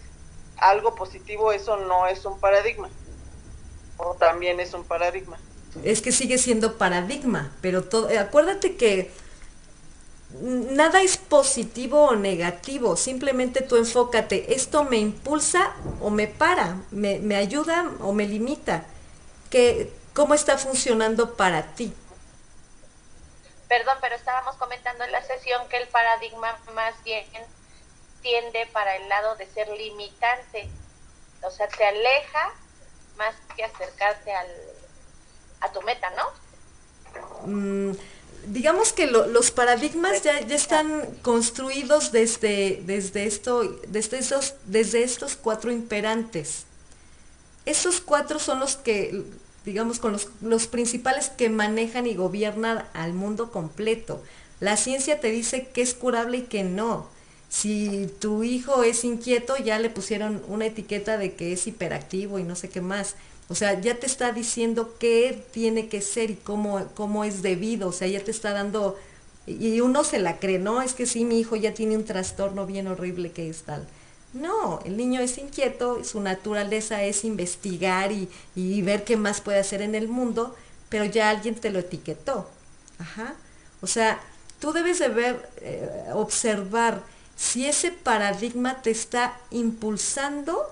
algo positivo, eso no es un paradigma o también es un paradigma. Es que sigue siendo paradigma, pero todo, acuérdate que nada es positivo o negativo, simplemente tú enfócate, esto me impulsa o me para, me, ayuda o me limita, que, ¿cómo está funcionando para ti? Perdón, pero estábamos comentando en la sesión que el paradigma más bien tiende para el lado de ser limitante, o sea, te aleja más que acercarte al, a tu meta, ¿no? Mm, digamos que los paradigmas ya, ya, están construidos desde, desde, esto, desde, esos, desde estos cuatro imperantes. Esos cuatro son los que, digamos, con los, los principales que manejan y gobiernan al mundo completo. La ciencia te dice que es curable y que no si tu hijo es inquieto, ya le pusieron una etiqueta de que es hiperactivo y no sé qué más. O sea, ya te está diciendo qué tiene que ser y cómo, cómo es debido. O sea, ya te está dando Y uno se la cree, no, es que sí, mi hijo ya tiene un trastorno bien horrible que es tal. No, el niño es inquieto, su naturaleza es investigar y, ver qué más puede hacer en el mundo, pero ya alguien te lo etiquetó. Ajá. O sea, tú debes de ver, eh, observar si ese paradigma te está impulsando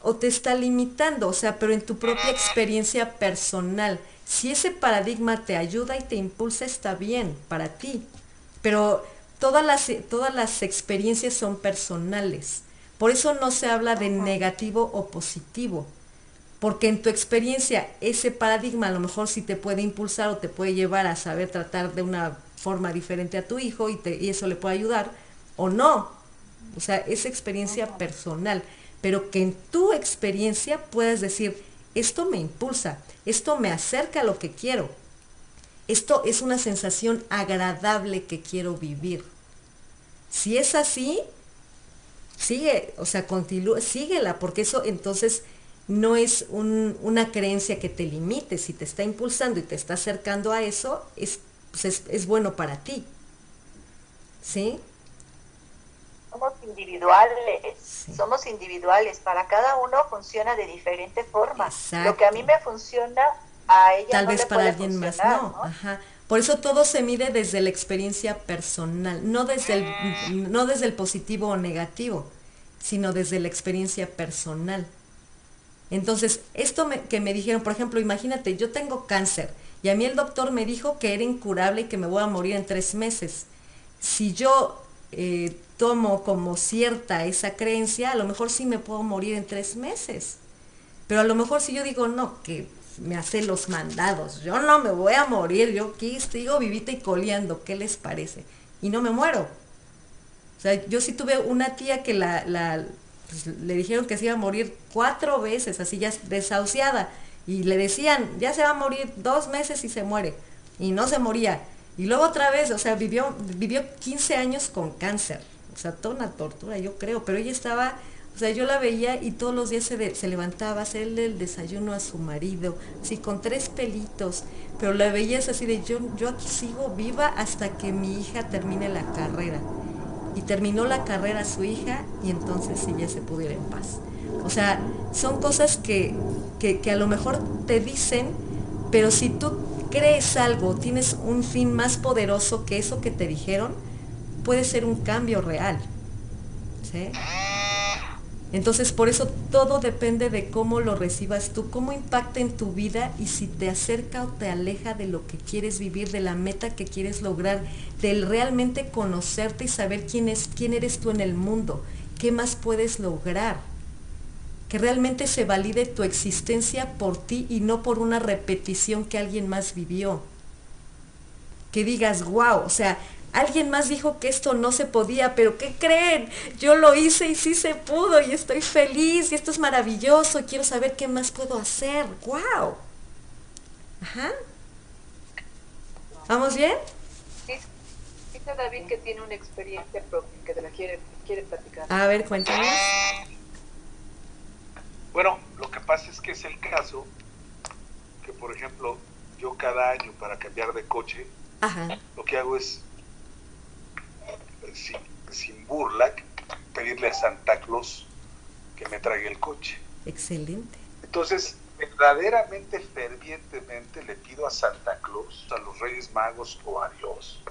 o te está limitando, o sea, pero en tu propia experiencia personal. Si ese paradigma te ayuda y te impulsa, está bien para ti. Pero todas las, todas las experiencias son personales. Por eso no se habla de negativo o positivo. Porque en tu experiencia ese paradigma a lo mejor sí te puede impulsar o te puede llevar a saber tratar de una forma diferente a tu hijo y, te, y eso le puede ayudar o no. O sea, es experiencia personal. Pero que en tu experiencia puedas decir, esto me impulsa, esto me acerca a lo que quiero, esto es una sensación agradable que quiero vivir. Si es así, sigue, o sea, continúa, síguela, porque eso entonces no es una creencia que te limite. Si te está impulsando y te está acercando a eso, es, pues es, bueno para ti. ¿Sí? Somos individuales, somos individuales. Para cada uno funciona de diferente forma. Lo que a mí me funciona Tal vez para alguien más no. Ajá. Por eso todo se mide desde la experiencia personal, no desde el, no desde el positivo o negativo, sino desde la experiencia personal. Entonces, esto que me dijeron, por ejemplo, imagínate, yo tengo cáncer y a mí el doctor me dijo que era incurable y que me voy a morir en tres meses. Si yo eh, tomo como cierta esa creencia, a lo mejor sí me puedo morir en tres meses. Pero a lo mejor si yo digo, no, que me hace los mandados. Yo no me voy a morir, yo aquí sigo vivita y coleando, ¿qué les parece? Y no me muero. O sea, yo sí tuve una tía que la, pues, le dijeron que se iba a morir cuatro veces, así ya desahuciada. Y le decían, ya se va a morir dos meses y se muere. Y no se moría. Y luego otra vez, o sea, vivió, vivió 15 años con cáncer. O sea, toda una tortura, yo creo. Pero ella estaba o sea, yo la veía y todos los días se, se levantaba a hacerle el desayuno a su marido, así con tres pelitos, pero la veía así de yo, yo aquí sigo viva hasta que mi hija termine la carrera. Y terminó la carrera su hija y entonces sí ya se pudiera en paz. O sea, son cosas que, que, a lo mejor te dicen, pero si tú crees algo, tienes un fin más poderoso que eso que te dijeron, puede ser un cambio real. ¿sí? Entonces, por eso todo depende de cómo lo recibas tú, cómo impacta en tu vida y si te acerca o te aleja de lo que quieres vivir, de la meta que quieres lograr, del realmente conocerte y saber quién es, quién eres tú en el mundo, qué más puedes lograr. Que realmente se valide tu existencia por ti y no por una repetición que alguien más vivió. Que digas, wow, o sea, Alguien más dijo que esto no se podía, pero ¿qué creen? Yo lo hice y sí se pudo y estoy feliz y esto es maravilloso. Quiero saber qué más puedo hacer. ¡Wow! Ajá. ¿Vamos bien? Dice David que tiene una experiencia propia, que te la quiere, quiere platicar. A ver, cuéntanos. Bueno, lo que pasa es que es el caso que, por ejemplo, yo cada año para cambiar de coche, lo que hago es sin, burla, pedirle a Santa Claus que me traiga el coche. Excelente. Entonces, verdaderamente, fervientemente le pido a Santa Claus, a los Reyes Magos o a Dios,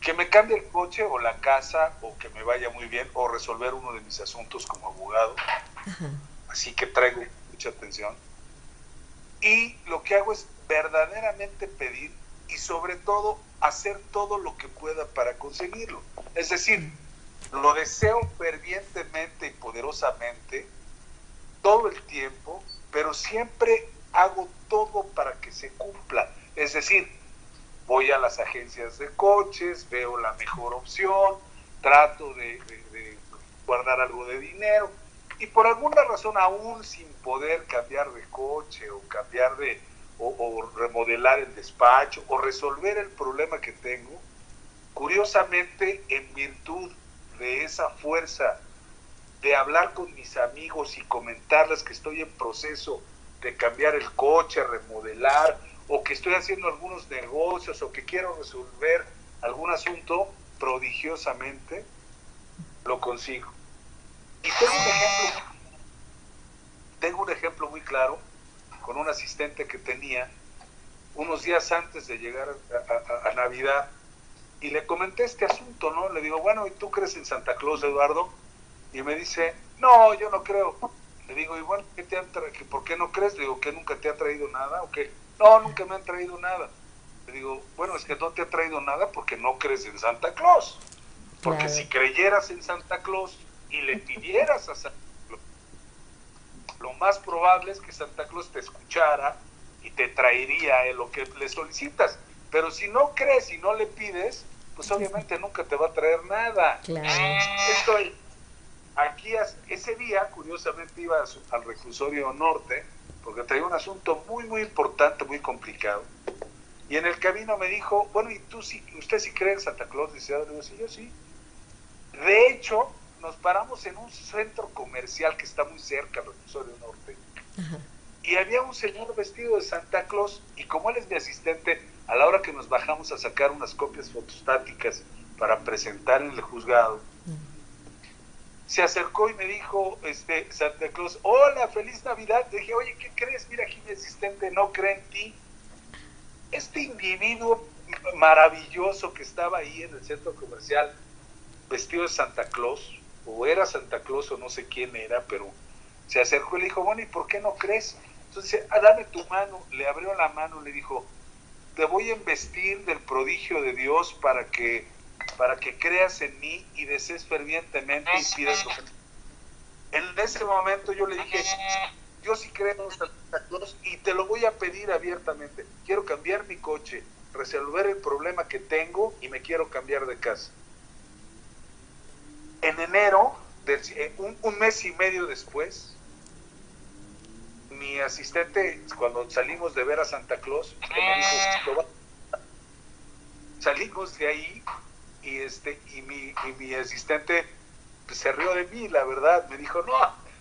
que me cambie el coche o la casa o que me vaya muy bien o resolver uno de mis asuntos como abogado. Así que traigo mucha atención. Y lo que hago es verdaderamente pedir y sobre todo hacer todo lo que pueda para conseguirlo. Es decir, lo deseo fervientemente y poderosamente todo el tiempo, pero siempre hago todo para que se cumpla. Es decir, voy a las agencias de coches, veo la mejor opción, trato de, guardar algo de dinero y por alguna razón aún sin poder cambiar de coche o cambiar de, o, remodelar el despacho o resolver el problema que tengo, curiosamente en virtud de esa fuerza de hablar con mis amigos y comentarles que estoy en proceso de cambiar el coche, remodelar o que estoy haciendo algunos negocios o que quiero resolver algún asunto prodigiosamente, lo consigo. Y tengo un ejemplo, tengo un ejemplo muy claro con un asistente que tenía unos días antes de llegar a, Navidad y le comenté este asunto, ¿no? Le digo, bueno, ¿y tú crees en Santa Claus, Eduardo? Y me dice, no, yo no creo. Le digo, igual, ¿qué te ¿por qué no crees? Le digo, ¿que nunca te ha traído nada? ¿O qué? No, nunca me han traído nada. Le digo, bueno, es que no te ha traído nada porque no crees en Santa Claus. Porque si creyeras en Santa Claus y le pidieras a Santa Claus, lo más probable es que Santa Claus te escuchara y te traería lo que le solicitas. Pero si no crees y no le pides, pues obviamente nunca te va a traer nada. Claro. Esto, aquí ese día, curiosamente, iba al reclusorio norte, porque traía un asunto muy, muy importante, muy complicado. Y en el camino me dijo, bueno, ¿y tú sí, usted sí cree en Santa Claus? Dice, ah, yo sí. De hecho, nos paramos en un centro comercial que está muy cerca del reclusorio norte. Y había un señor vestido de Santa Claus, y como él es mi asistente, a la hora que nos bajamos a sacar unas copias fotostáticas para presentar en el juzgado, se acercó y me dijo, este, Santa Claus, hola, feliz Navidad. Le dije, oye, ¿qué crees? Mira aquí mi asistente no cree en ti. Este individuo maravilloso que estaba ahí en el centro comercial, vestido de Santa Claus, o era Santa Claus o no sé quién era, pero se acercó y le dijo, bueno, ¿y por qué no crees? Entonces, ah, dame tu mano, le abrió la mano, le dijo, te voy a investir del prodigio de Dios para que para que creas en mí y desees fervientemente y pidas En ese momento yo le dije, yo sí creo en Santa Claus y te lo voy a pedir abiertamente. Quiero cambiar mi coche, resolver el problema que tengo y me quiero cambiar de casa. En enero, eh, un, mes y medio después, mi asistente, cuando salimos de ver a Santa Claus, dijo, salimos de ahí y este y mi, y mi asistente pues, se rió de mí, la verdad, me dijo, no,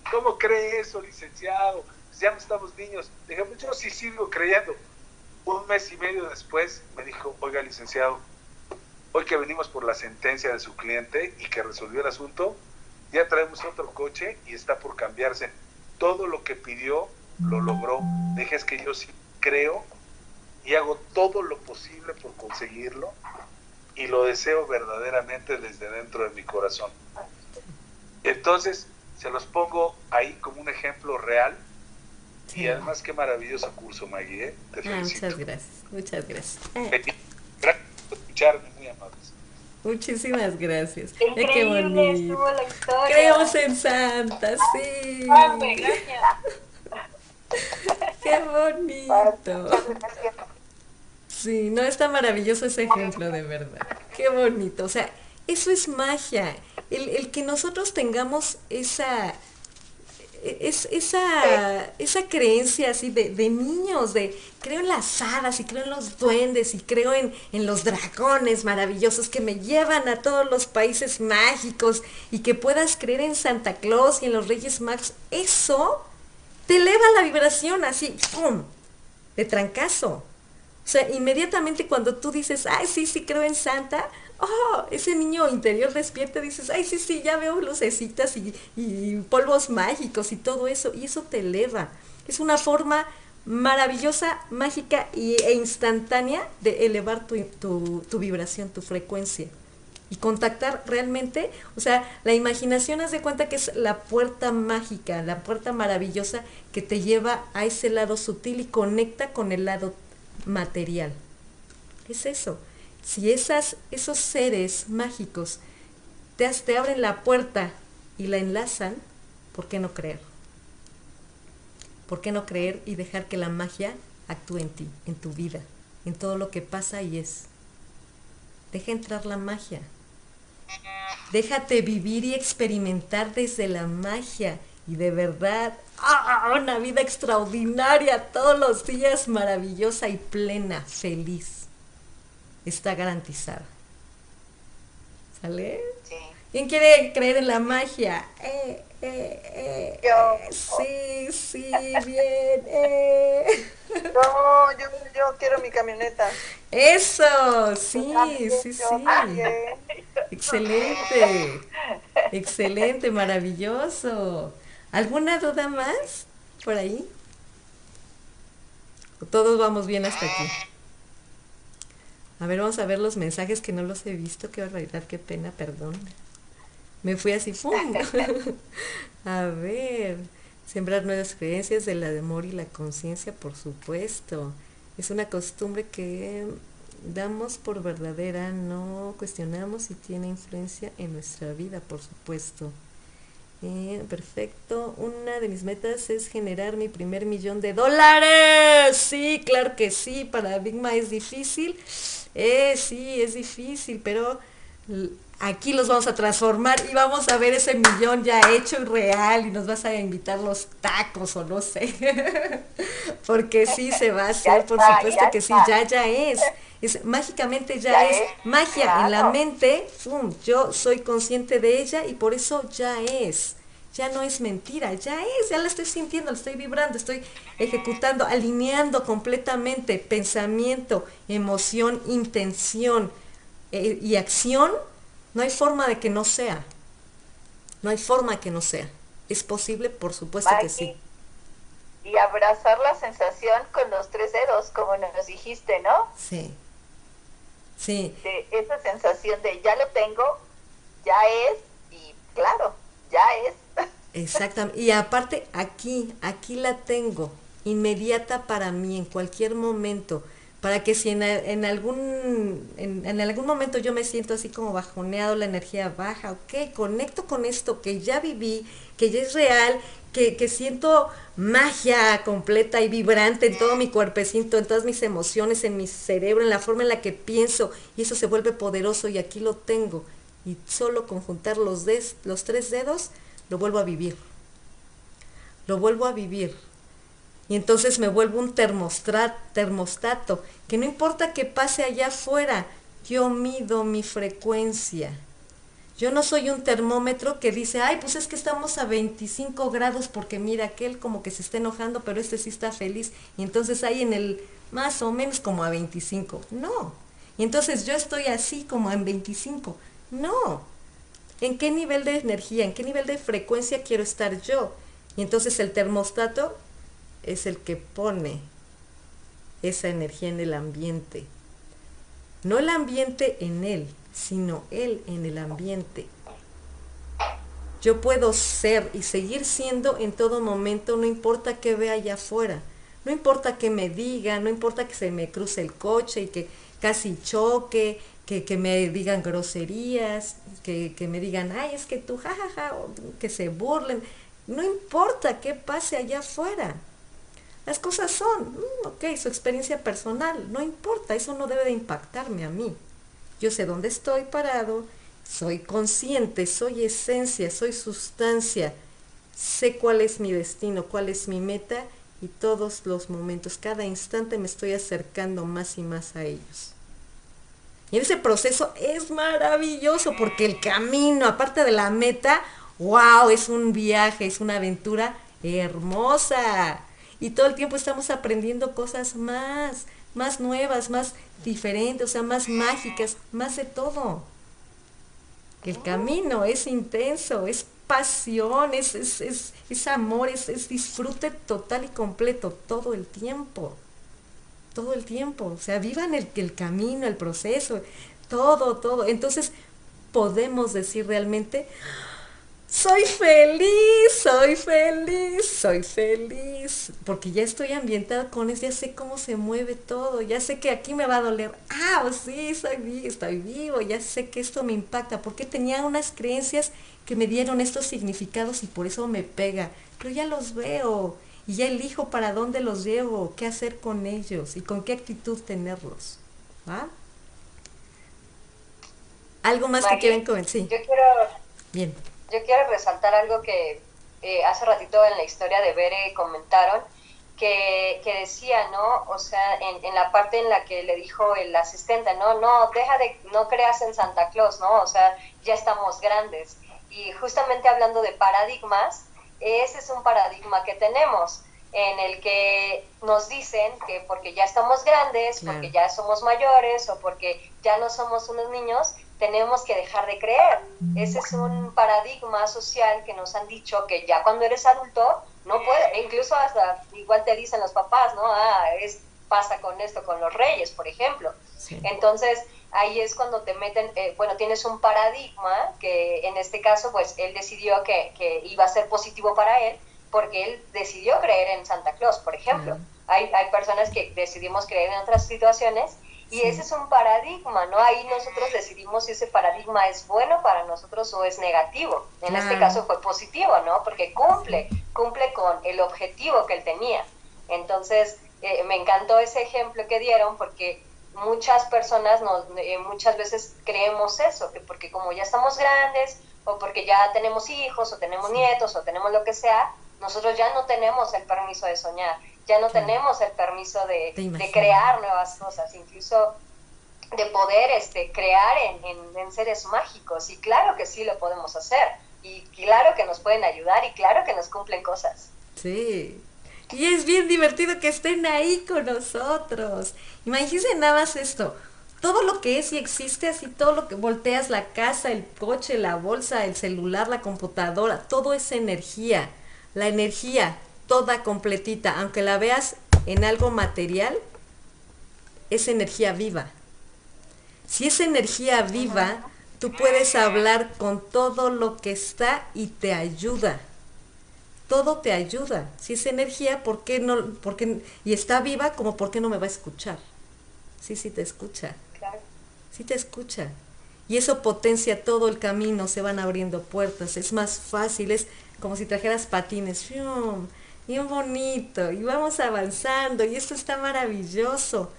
¿cómo cree eso, licenciado? Pues, ya no estamos niños. dije, pues yo sí sigo creyendo. Un mes y medio después me dijo, oiga, licenciado, hoy que venimos por la sentencia de su cliente y que resolvió el asunto, ya traemos otro coche y está por cambiarse. Todo lo que pidió lo logró. Dije, es que yo sí creo y hago todo lo posible por conseguirlo y lo deseo verdaderamente desde dentro de mi corazón. Entonces, se los pongo ahí como un ejemplo real. Y además, qué maravilloso curso, Maggie. ¿eh? Te ah, muchas gracias, muchas gracias. Gracias escucharme, muy amables. Muchísimas gracias. Increíble qué bonito. La historia. Creemos en Santa, sí. qué bonito. Sí, no está maravilloso ese ejemplo, de verdad. Qué bonito. O sea, eso es magia. El, que nosotros tengamos esa, es, esa, esa creencia así de, niños, de creo en las hadas y creo en los duendes y creo en, en, los dragones maravillosos que me llevan a todos los países mágicos y que puedas creer en Santa Claus y en los Reyes Magos, eso te eleva la vibración así, ¡pum! de trancazo. O sea, inmediatamente cuando tú dices, ay, sí, sí, creo en Santa, oh, ese niño interior despierta, dices, ay, sí, sí, ya veo lucecitas y, polvos mágicos y todo eso, y eso te eleva. Es una forma maravillosa, mágica e instantánea de elevar tu, tu, vibración, tu frecuencia. Y contactar realmente, o sea, la imaginación haz de cuenta que es la puerta mágica, la puerta maravillosa que te lleva a ese lado sutil y conecta con el lado material. Es eso. Si esas, esos seres mágicos te, te abren la puerta y la enlazan, ¿por qué no creer? ¿Por qué no creer y dejar que la magia actúe en ti, en tu vida, en todo lo que pasa y es? Deja entrar la magia. Déjate vivir y experimentar desde la magia y de verdad, ¡ah! una vida extraordinaria, todos los días maravillosa y plena, feliz. Está garantizada. ¿Sale? Sí. ¿Quién quiere creer en la magia? Eh, eh, eh, yo. sí, sí, bien. <laughs> No, yo, yo quiero mi camioneta. Eso, sí, sí, sí. Excelente, excelente, maravilloso. ¿Alguna duda más por ahí? Todos vamos bien hasta aquí. A ver, vamos a ver los mensajes que no los he visto. Qué barbaridad, qué pena, perdón. Me fui así, ¡pum! <laughs> a ver, sembrar nuevas creencias de la amor y la conciencia, por supuesto. Es una costumbre que damos por verdadera, no cuestionamos si tiene influencia en nuestra vida, por supuesto. Eh, perfecto. Una de mis metas es generar mi primer millón de dólares. Sí, claro que sí. Paradigma es difícil. Eh, sí, es difícil, pero aquí los vamos a transformar y vamos a ver ese millón ya hecho y real y nos vas a invitar los tacos o no sé. <laughs> Porque sí se va a hacer, por supuesto que sí, ya ya es. es mágicamente ya, es, magia en la mente. yo soy consciente de ella y por eso ya es. Ya no es mentira, ya es, ya la estoy sintiendo, la estoy vibrando, estoy ejecutando, alineando completamente pensamiento, emoción, intención eh, y acción no hay forma de que no sea. No hay forma de que no sea. ¿Es posible? Por supuesto que sí. Y abrazar la sensación con los tres dedos, como nos dijiste, ¿no? Sí. Sí. De esa sensación de ya lo tengo, ya es, y claro, ya es. Exactamente. Y aparte, aquí, aquí la tengo, inmediata para mí, en cualquier momento para que si en, algún, en, algún momento yo me siento así como bajoneado, la energía baja, ok, conecto con esto que ya viví, que ya es real, que, que siento magia completa y vibrante en todo mi cuerpecito, en todas mis emociones, en mi cerebro, en la forma en la que pienso, y eso se vuelve poderoso y aquí lo tengo. Y solo con juntar los, des, los tres dedos, lo vuelvo a vivir. Lo vuelvo a vivir y entonces me vuelvo un termostato, que no importa que pase allá afuera, yo mido mi frecuencia. Yo no soy un termómetro que dice, ay, pues es que estamos a 25 grados porque mira, aquel como que se está enojando, pero este sí está feliz. Y entonces ahí en el más o menos como a 25. No. Y entonces yo estoy así como en 25. No. ¿En qué nivel de energía, en qué nivel de frecuencia quiero estar yo? Y entonces el termostato es el que pone esa energía en el ambiente. No el ambiente en él, sino él en el ambiente. Yo puedo ser y seguir siendo en todo momento, no importa que vea allá afuera, no importa que me diga, no importa que se me cruce el coche y que casi choque, que, me digan groserías, que, que, me digan, ay, es que tú, jajaja, que se burlen, no importa qué pase allá afuera. Las cosas son, mm, ok, su experiencia personal, no importa, eso no debe de impactarme a mí. Yo sé dónde estoy parado, soy consciente, soy esencia, soy sustancia, sé cuál es mi destino, cuál es mi meta y todos los momentos, cada instante me estoy acercando más y más a ellos. Y en ese proceso es maravilloso porque el camino, aparte de la meta, wow, es un viaje, es una aventura hermosa y todo el tiempo estamos aprendiendo cosas más, más nuevas, más diferentes, o sea, más mágicas, más de todo. El camino es intenso, es pasión, es, es, es, es amor, es, es disfrute total y completo todo el tiempo. Todo el tiempo. O sea, vivan el, el camino, el proceso, todo, todo. Entonces podemos decir realmente, soy feliz, soy feliz, soy feliz, porque ya estoy ambientada con eso, ya sé cómo se mueve todo, ya sé que aquí me va a doler, ah, pues sí, soy vivo, estoy vivo, ya sé que esto me impacta, porque tenía unas creencias que me dieron estos significados y por eso me pega, pero ya los veo y ya elijo para dónde los llevo, qué hacer con ellos y con qué actitud tenerlos. ¿va? ¿Algo más que quieran comentar? Sí. Yo quiero... Bien yo quiero resaltar algo que eh, hace ratito en la historia de Bere comentaron, que, que decía, ¿no? O sea, en, en, la parte en la que le dijo el asistente, no, no, deja de, no creas en Santa Claus, ¿no? O sea, ya estamos grandes. Y justamente hablando de paradigmas, ese es un paradigma que tenemos. en el que nos dicen que porque ya estamos grandes, Claro. porque ya somos mayores o porque ya no somos unos niños, tenemos que dejar de creer. Ese es un paradigma social que nos han dicho que ya cuando eres adulto no puede, e incluso hasta igual te dicen los papás, ¿no? Ah, es pasa con esto con los reyes, por ejemplo. Sí. Entonces, ahí es cuando te meten, eh, bueno, tienes un paradigma que en este caso, pues él decidió que, que iba a ser positivo para él, porque él decidió creer en Santa Claus, por ejemplo. Hay, hay personas que decidimos creer en otras situaciones y Sí. ese es un paradigma, ¿no? Ahí nosotros decidimos si ese paradigma es bueno para nosotros o es negativo. En este caso fue positivo, ¿no? Porque cumple, cumple con el objetivo que él tenía. Entonces, eh, me encantó ese ejemplo que dieron porque muchas personas nos, eh, muchas veces creemos eso, que porque como ya estamos grandes o porque ya tenemos hijos o tenemos nietos o tenemos lo que sea, nosotros ya no tenemos el permiso de soñar, ya no tenemos el permiso de, crear nuevas cosas, incluso de poder este, crear en, en- en seres mágicos. Y claro que sí lo podemos hacer. Y claro que nos pueden ayudar y claro que nos cumplen cosas. Sí. Y es bien divertido que estén ahí con nosotros. Imagínense nada más esto. Todo lo que es y existe, así todo lo que volteas, la casa, el coche, la bolsa, el celular, la computadora, todo es energía. La energía, toda completita, aunque la veas en algo material, es energía viva. Si es energía viva, tú puedes hablar con todo lo que está y te ayuda todo te ayuda. Si es energía, ¿por qué no? Por qué- y está viva, como ¿por qué no me va a escuchar? Sí, sí te escucha, Claro. sí te escucha. Y eso potencia todo el camino, se van abriendo puertas, es más fácil, es como si trajeras patines, ¡fium! bien bonito, y vamos avanzando, y esto está maravilloso.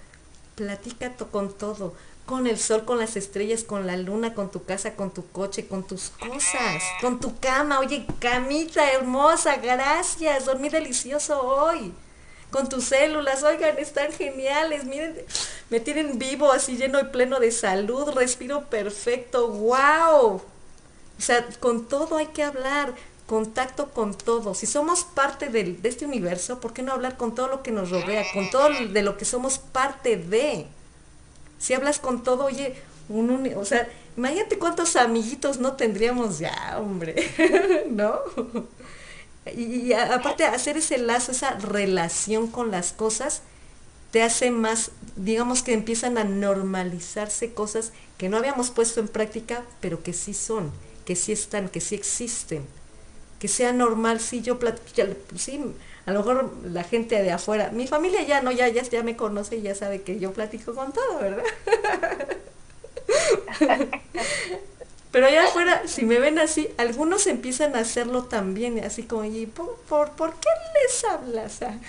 Platica con todo, con el sol, con las estrellas, con la luna, con tu casa, con tu coche, con tus cosas, con tu cama. Oye, camita hermosa, gracias, dormí delicioso hoy. Con tus células, oigan, están geniales, miren, me tienen vivo, así lleno y pleno de salud, respiro perfecto, wow. O sea, con todo hay que hablar, contacto con todo. Si somos parte del- de este universo, ¿por qué no hablar con todo lo que nos rodea, con todo de lo que somos parte de? Si hablas con todo, oye, un o sea, imagínate cuántos amiguitos no tendríamos ya, hombre, <laughs> ¿no? Y, y aparte hacer ese lazo, esa relación con las cosas, te hace más, digamos que empiezan a normalizarse cosas que no habíamos puesto en práctica, pero que sí son, que sí están, que sí existen. Que sea normal, sí, yo platico, sí, a lo mejor la gente de afuera, mi familia ya no, ya, ya, ya me conoce y ya sabe que yo platico con todo, ¿verdad? <laughs> Pero allá afuera, si me ven así, algunos empiezan a hacerlo también, así como, ¿y por, por, por qué les hablas? Ah,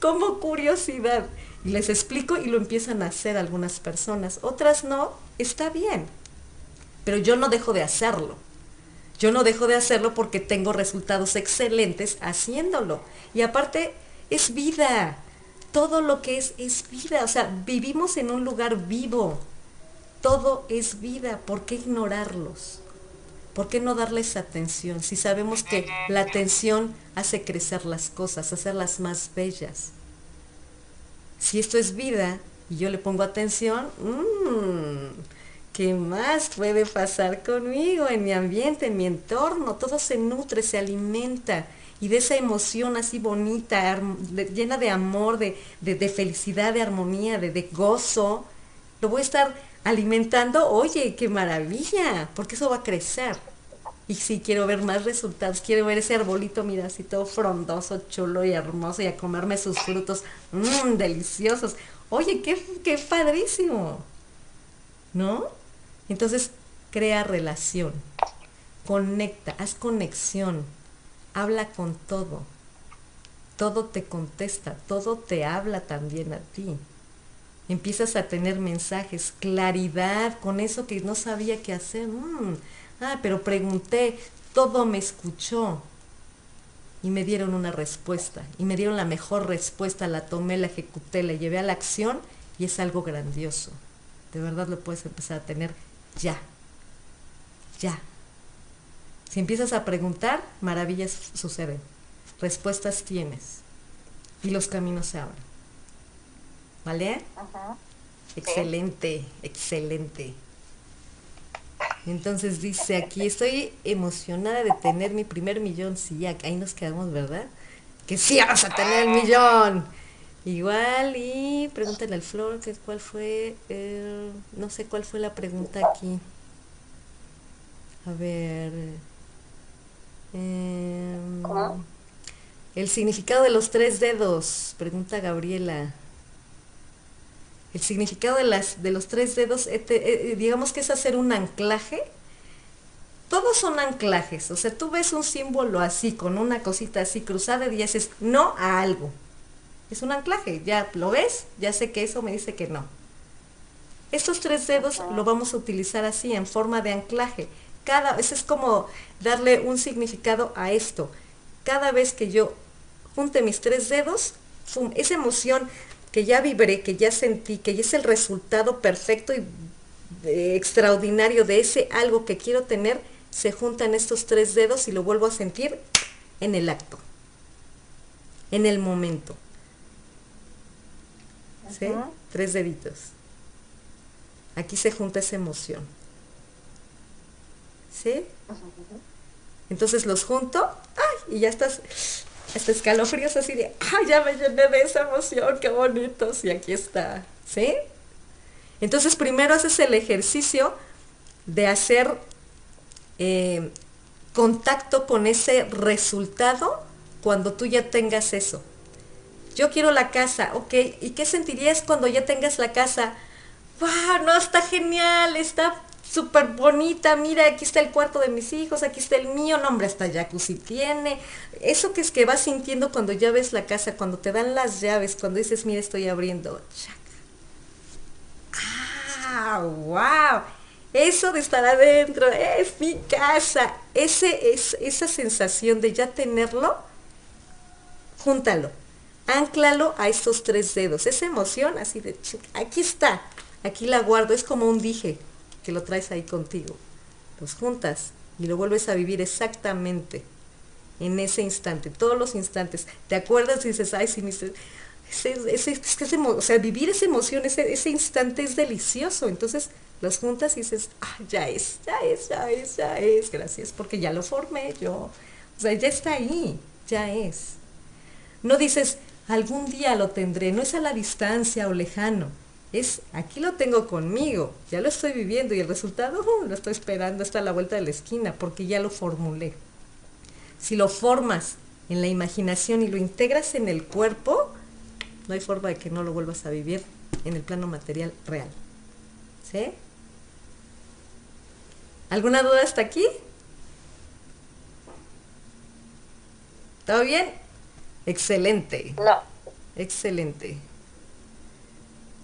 Como curiosidad. Y les explico y lo empiezan a hacer algunas personas. Otras no, está bien. Pero yo no dejo de hacerlo. Yo no dejo de hacerlo porque tengo resultados excelentes haciéndolo. Y aparte, es vida. Todo lo que es es vida. O sea, vivimos en un lugar vivo. Todo es vida. ¿Por qué ignorarlos? ¿Por qué no darles atención? Si sabemos que la atención hace crecer las cosas, hacerlas más bellas. Si esto es vida y yo le pongo atención, mmm, ¿qué más puede pasar conmigo, en mi ambiente, en mi entorno? Todo se nutre, se alimenta. Y de esa emoción así bonita, llena de amor, de, de- felicidad, de armonía, de, gozo, lo voy a estar alimentando. Oye, qué maravilla, porque eso va a crecer. Y sí, quiero ver más resultados, quiero ver ese arbolito, mira, así todo frondoso, chulo y hermoso, y a comerme sus frutos, mmm, deliciosos. Oye, qué, qué padrísimo, ¿no? Entonces, crea relación, conecta, haz conexión, habla con todo, todo te contesta, todo te habla también a ti. Empiezas a tener mensajes, claridad con eso que no sabía qué hacer. Mm, ah, pero pregunté, todo me escuchó. Y me dieron una respuesta. Y me dieron la mejor respuesta, la tomé, la ejecuté, la llevé a la acción y es algo grandioso. De verdad lo puedes empezar a tener ya. Ya. Si empiezas a preguntar, maravillas suceden. Respuestas tienes. y los caminos se abren. ¿Vale? Ajá. Excelente, excelente. Entonces dice aquí, estoy emocionada de tener mi primer millón. Sí, ya, ahí nos quedamos, ¿verdad? Que sí vamos a tener el millón. Igual, y pregúntale al Flor que cuál fue, el- no sé cuál fue la pregunta aquí. A ver. em, el significado de los tres dedos, pregunta Gabriela. El significado de, las, de los tres dedos, eh, eh, digamos que es hacer un anclaje. Todos son anclajes, o sea, tú ves un símbolo así, con una cosita así cruzada y dices no a algo. Es un anclaje, ya lo ves, ya sé que eso me dice que no. Estos tres dedos lo vamos a utilizar así, en forma de anclaje. Cada, eso es como darle un significado a esto. Cada vez que yo junte mis tres dedos, ¡fum! esa emoción que ya vibré, que ya sentí, que ya es el resultado perfecto y eh, extraordinario de ese algo que quiero tener, se juntan estos tres dedos y lo vuelvo a sentir en el acto, en el momento. ¿Sí? Tres deditos. Aquí se junta esa emoción. ¿Sí? Entonces los junto, ¡ay! Y ya estás, hasta escalofríos así de, ¡ay! Ya me llené de esa emoción, qué bonitos. Y aquí está, ¿sí? Entonces primero haces el ejercicio de hacer eh, contacto con ese resultado cuando tú ya tengas eso. Yo quiero la casa, ok. ¿Y qué sentirías cuando ya tengas la casa? ¡Wow! No, está genial, está súper bonita. Mira, aquí está el cuarto de mis hijos, aquí está el mío. No, hombre, hasta jacuzzi tiene. Eso que es que vas sintiendo cuando ya ves la casa, cuando te dan las llaves, cuando dices, mira, estoy abriendo. ¡Ah! ¡Wow! Eso de estar adentro, es mi casa. Ese, es, esa sensación de ya tenerlo, júntalo anclalo a estos tres dedos. Esa emoción así de, "Chic, aquí está, aquí la guardo, es como un dije que lo traes ahí contigo. Los juntas y lo vuelves a vivir exactamente en ese instante, todos los instantes. Te acuerdas y dices, ay, sí, mi ese, ese- ese o sea, vivir esa emoción, ese, ese instante es delicioso. Entonces los juntas y dices, ah, ya es, ya es, ya es, ya es, gracias, porque ya lo formé yo. O sea, ya está ahí, ya es. No dices, algún día lo tendré, no es a la distancia o lejano, es aquí lo tengo conmigo, ya lo estoy viviendo y el resultado uh, lo estoy esperando hasta la vuelta de la esquina porque ya lo formulé. Si lo formas en la imaginación y lo integras en el cuerpo, no hay forma de que no lo vuelvas a vivir en el plano material real. ¿Sí? ¿Alguna duda hasta aquí? ¿Todo bien? Excelente. No. Excelente.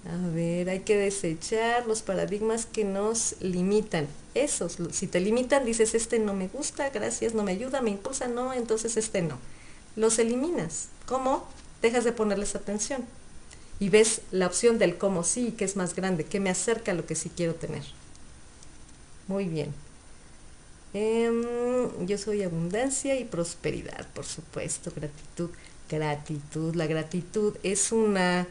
A ver, hay que desechar los paradigmas que nos limitan. Esos, si te limitan, dices, este no me gusta, gracias, no me ayuda, me impulsa, no, entonces este no. Los eliminas. ¿Cómo? Dejas de ponerles atención. Y ves la opción del cómo sí, que es más grande, que me acerca a lo que sí quiero tener. Muy bien. Em, yo soy abundancia y prosperidad, por supuesto, gratitud, gratitud. La gratitud es una...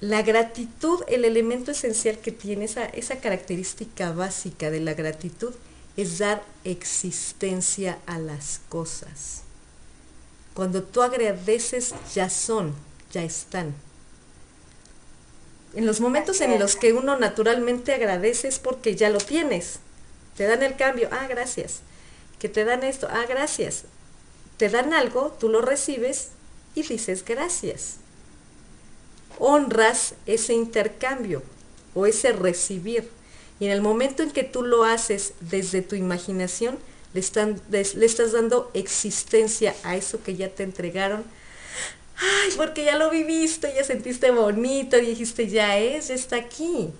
La gratitud, el elemento esencial que tiene, esa, esa característica básica de la gratitud, es dar existencia a las cosas. Cuando tú agradeces, ya son, ya están. En los momentos en los que uno naturalmente agradece es porque ya lo tienes. Te dan el cambio, ah, gracias. Que te dan esto, ah, gracias. Te dan algo, tú lo recibes y dices gracias. Honras ese intercambio o ese recibir. Y en el momento en que tú lo haces desde tu imaginación, le, estás dando existencia a eso que ya te entregaron. Ay, porque ya lo viviste, ya sentiste bonito, dijiste, ya es, ya está aquí.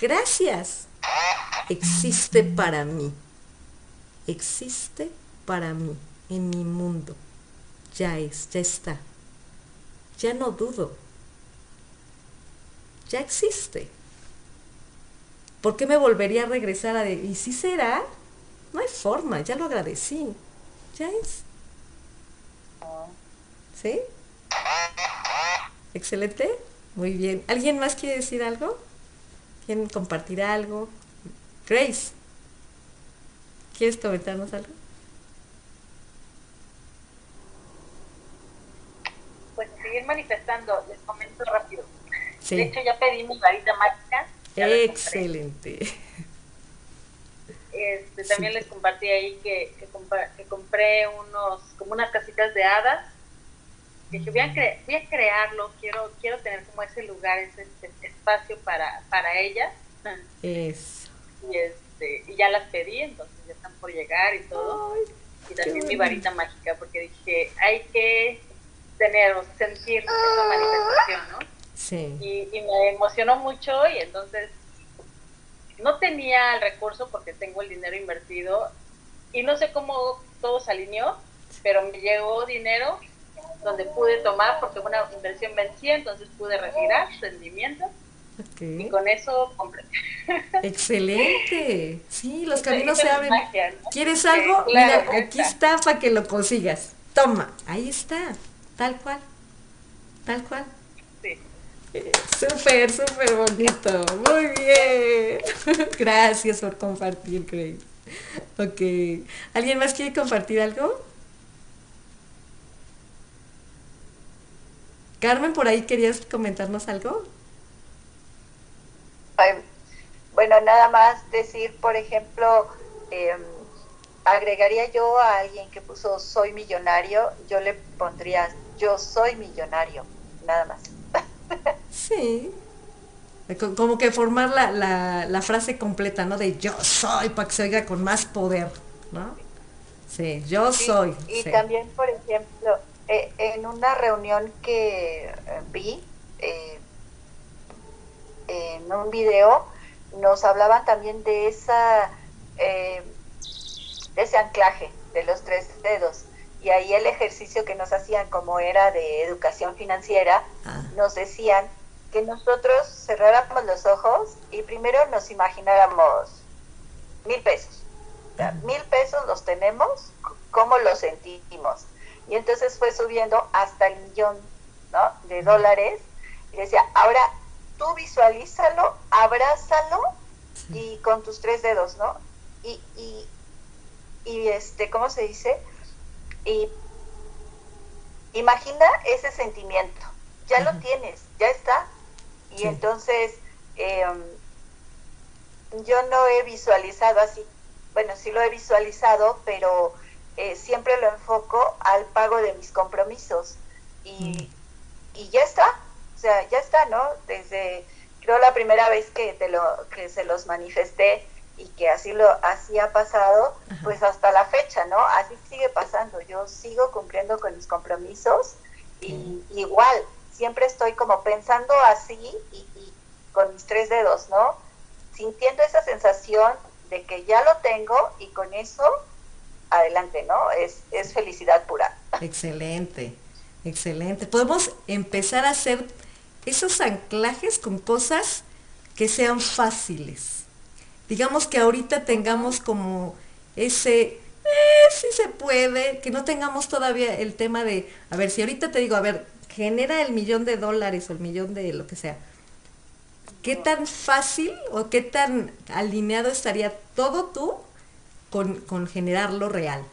Gracias existe para mí. Existe para mí, en mi mundo. Ya es, ya está. Ya no dudo. Ya existe. ¿Por qué me volvería a regresar a de, ¿y si será? No hay forma, ya lo agradecí. Ya es. ¿Sí? excelente. Muy bien. ¿Alguien más quiere decir algo? ¿Quieren compartir algo? Grace, ¿quieres comentarnos algo? Pues seguir manifestando, les comento rápido. De hecho, ya pedí mi varita mágica. Excelente. Este, también les compartí ahí que, que, compré unos, como unas casitas de hadas. Que dije, voy a, voy a crearlo, quiero, quiero tener como ese lugar, ese, espacio para, para ellas. Eso. Y, este, y ya las pedí, entonces ya están por llegar y todo. y también mi varita mágica, porque dije, hay que tener o sentir esa manifestación, ¿no? Sí. Y, y me emocionó mucho y entonces no tenía el recurso porque tengo el dinero invertido y no sé cómo todo se alineó, pero me llegó dinero donde pude tomar porque una inversión vencía, entonces pude retirar rendimiento. Y con eso compré. <laughs> Excelente. Sí, los caminos se abren. ¿Quieres algo? Mira, aquí está para que lo consigas. Toma, ahí está, tal cual. Tal cual. Súper, súper bonito. Muy bien. <laughs> Gracias por compartir, Grace. Ok. ¿Alguien más quiere compartir algo? Carmen, por ahí querías comentarnos algo. bueno, nada más decir, por ejemplo, em, agregaría yo a alguien que puso soy millonario, yo le pondría yo soy millonario, nada más. Sí. Como que formar la, la, frase completa, ¿no? De yo soy, para que se oiga con más poder, ¿no? Sí, yo soy. Y también, por ejemplo, eh, en una reunión que eh, vi, eh, en un video, nos hablaban también de esa de ese anclaje de los tres dedos y ahí el ejercicio que nos hacían como era de educación financiera, ah. nos decían que nosotros cerráramos los ojos y primero nos imagináramos mil pesos. mil pesos los tenemos, ¿cómo los sentimos? Y entonces fue subiendo hasta el millón ¿no? de dólares. Y decía, ahora tú visualízalo, abrázalo y con tus tres dedos, ¿no? Y, y, y este, ¿cómo se dice? Y imagina ese sentimiento, ya lo tienes, ya está. Y entonces em, yo no he visualizado así, bueno, sí lo he visualizado, pero eh, siempre lo enfoco al pago de mis compromisos. Y, y ya está, o sea, ya está, ¿no? Desde, creo la primera vez que, te lo, que se los manifesté, y que así lo así ha pasado, pues hasta la fecha, ¿no? Así sigue pasando. Yo sigo cumpliendo con mis compromisos y igual, siempre estoy como pensando así y, con mis tres dedos, ¿no? Sintiendo esa sensación de que ya lo tengo y con eso adelante, ¿no? Es, es felicidad pura. Excelente, excelente. Podemos empezar a hacer esos anclajes con cosas que sean fáciles digamos que ahorita tengamos como ese, eh, sí se puede, que no tengamos todavía el tema de, a ver, si ahorita te digo, a ver, genera el millón de dólares o el millón de lo que sea, ¿qué tan fácil o qué tan alineado estaría todo tú con, con generarlo real?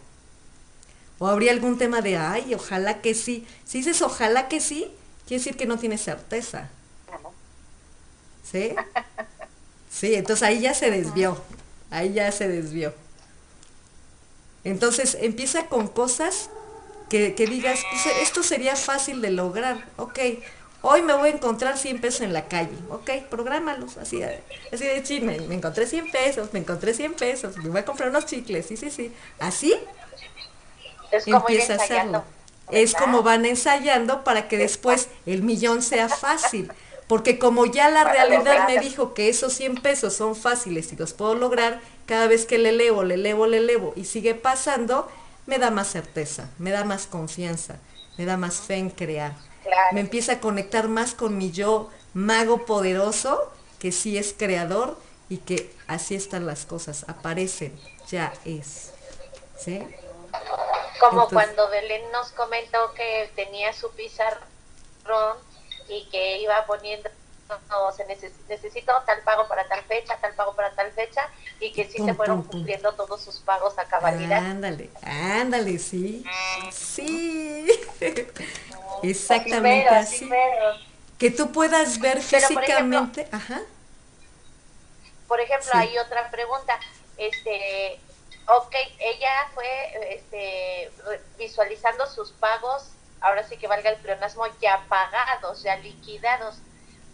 ¿O habría algún tema de, ay, ojalá que sí? Si dices ojalá que sí, quiere decir que no tienes certeza. ¿Sí? <laughs> Sí, entonces ahí ya se desvió, ahí ya se desvió. Entonces empieza con cosas que, digas, pues, esto sería fácil de lograr, ok, hoy me voy a encontrar 100 pesos en la calle, ok, prográmalos, así, así de chisme, me encontré 100 pesos, me encontré 100 pesos, me voy a comprar unos chicles, sí, sí, sí, así es empieza a hacerlo. Es como van ensayando para que después el millón sea fácil. Porque como ya la realidad me dijo que esos 100 pesos son fáciles y los puedo lograr, cada vez que le elevo, le elevo, le elevo y sigue pasando, me da más certeza, me da más confianza, me da más fe en crear. Me empieza a conectar más con mi yo mago poderoso, que sí es creador y que así están las cosas, aparecen, ya es. ¿Sí? Como cuando Belén nos comentó que tenía su pizarrón y que iba poniendo no, se necesito tal pago para tal fecha, tal pago para tal fecha, y que sí se fueron cumpliendo todos sus pagos a cabalidad. Ándale, ándale, sí. Sí. Exactamente así. Que tú puedas ver físicamente. Por ejemplo, Ajá. Por ejemplo, hay otra pregunta. Este, ok, ella fue este, visualizando sus pagos, ahora sí que valga el pleonasmo, ya pagados, ya liquidados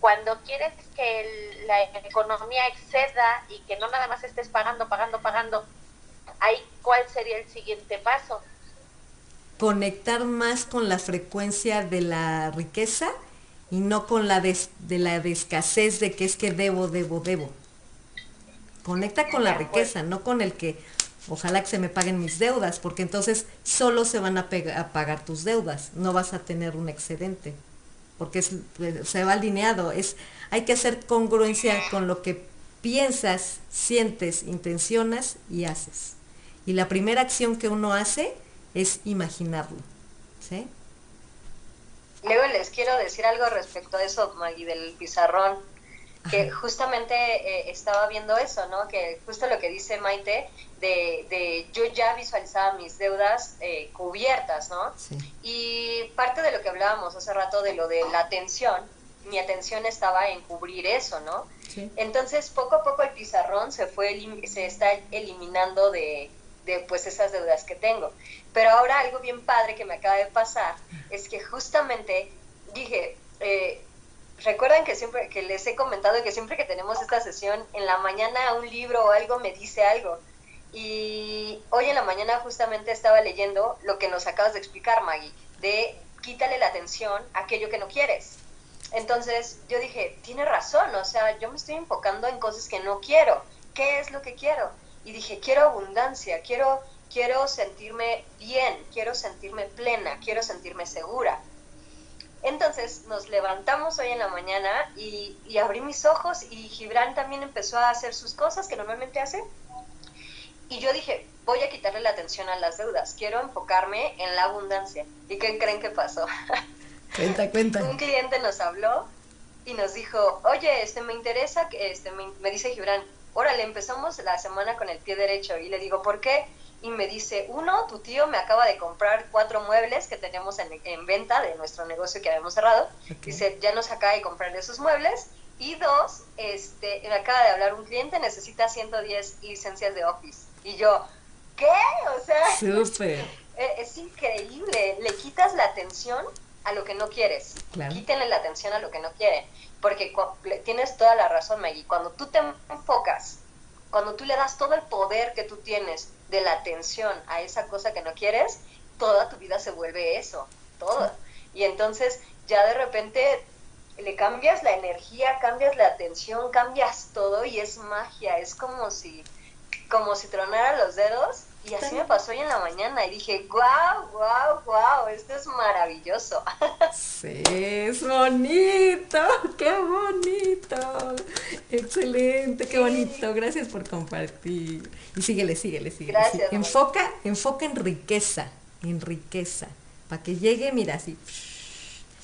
cuando quieres que la economía exceda y que no nada más estés pagando, pagando, pagando, ahí cuál sería el siguiente paso? Conectar más con la frecuencia de la riqueza y no con la de, la de escasez de que es que debo, debo, debo. Conecta con la riqueza, no con el que ojalá que se me paguen mis deudas, porque entonces solo se van a, a pagar tus deudas, no vas a tener un excedente porque se va alineado. Es, hay que hacer congruencia con lo que piensas, sientes, intencionas y haces. Y la primera acción que uno hace es imaginarlo. ¿sí? Luego les quiero decir algo respecto a eso, Maggie, del pizarrón que justamente eh, estaba viendo eso, ¿no? Que justo lo que dice Maite, de, de yo ya visualizaba mis deudas eh, cubiertas, ¿no? Y parte de lo que hablábamos hace rato de lo de la atención, mi atención estaba en cubrir eso, ¿no? Entonces, poco a poco el pizarrón se fue, se está eliminando de, de pues esas deudas que tengo. Pero ahora algo bien padre que me acaba de pasar es que justamente dije, eh, recuerdan que siempre que les he comentado que siempre que tenemos esta sesión en la mañana un libro o algo me dice algo. Y hoy en la mañana justamente estaba leyendo lo que nos acabas de explicar Maggie de quítale la atención a aquello que no quieres. Entonces yo dije tiene razón o sea yo me estoy enfocando en cosas que no quiero. Qué es lo que quiero y dije quiero abundancia quiero quiero sentirme bien quiero sentirme plena quiero sentirme segura entonces nos levantamos hoy en la mañana y, abrí mis ojos y Gibran también empezó a hacer sus cosas que normalmente hace. Y yo dije, voy a quitarle la atención a las deudas, quiero enfocarme en la abundancia. ¿Y qué creen que pasó? <laughs> Cuenta, cuenta. Un cliente nos habló y nos dijo, oye, este me interesa, que este me, me dice Gibran, órale, empezamos la semana con el pie derecho. Y le digo, ¿por qué? Y me dice, uno, tu tío me acaba de comprar cuatro muebles que tenemos en, venta de nuestro negocio que habíamos cerrado. Dice, ya nos acaba de comprar esos muebles. Y dos, este, me acaba de hablar un cliente, necesita 110 licencias de Office. Y yo, ¿qué? O sea, <laughs> Súper. E, es, increíble. Le quitas la atención a lo que no quieres. Quítenle la atención a lo que no quieren. Porque tienes toda la razón, Maggie. Cuando tú te enfocas, cuando tú le das todo el poder que tú tienes de la atención a esa cosa que no quieres, toda tu vida se vuelve eso, todo. Y entonces ya de repente le cambias la energía, cambias la atención, cambias todo y es magia, es como si como si tronara los dedos y así me pasó hoy en la mañana y dije, wow, wow, wow, esto es maravilloso. <laughs> Sí, es bonito, <laughs> qué bonito. Excelente, qué bonito. Gracias por compartir. Y síguele, síguele, síguele. Gracias. Enfoca, enfoca en riqueza, en riqueza. Para que llegue, mira, así,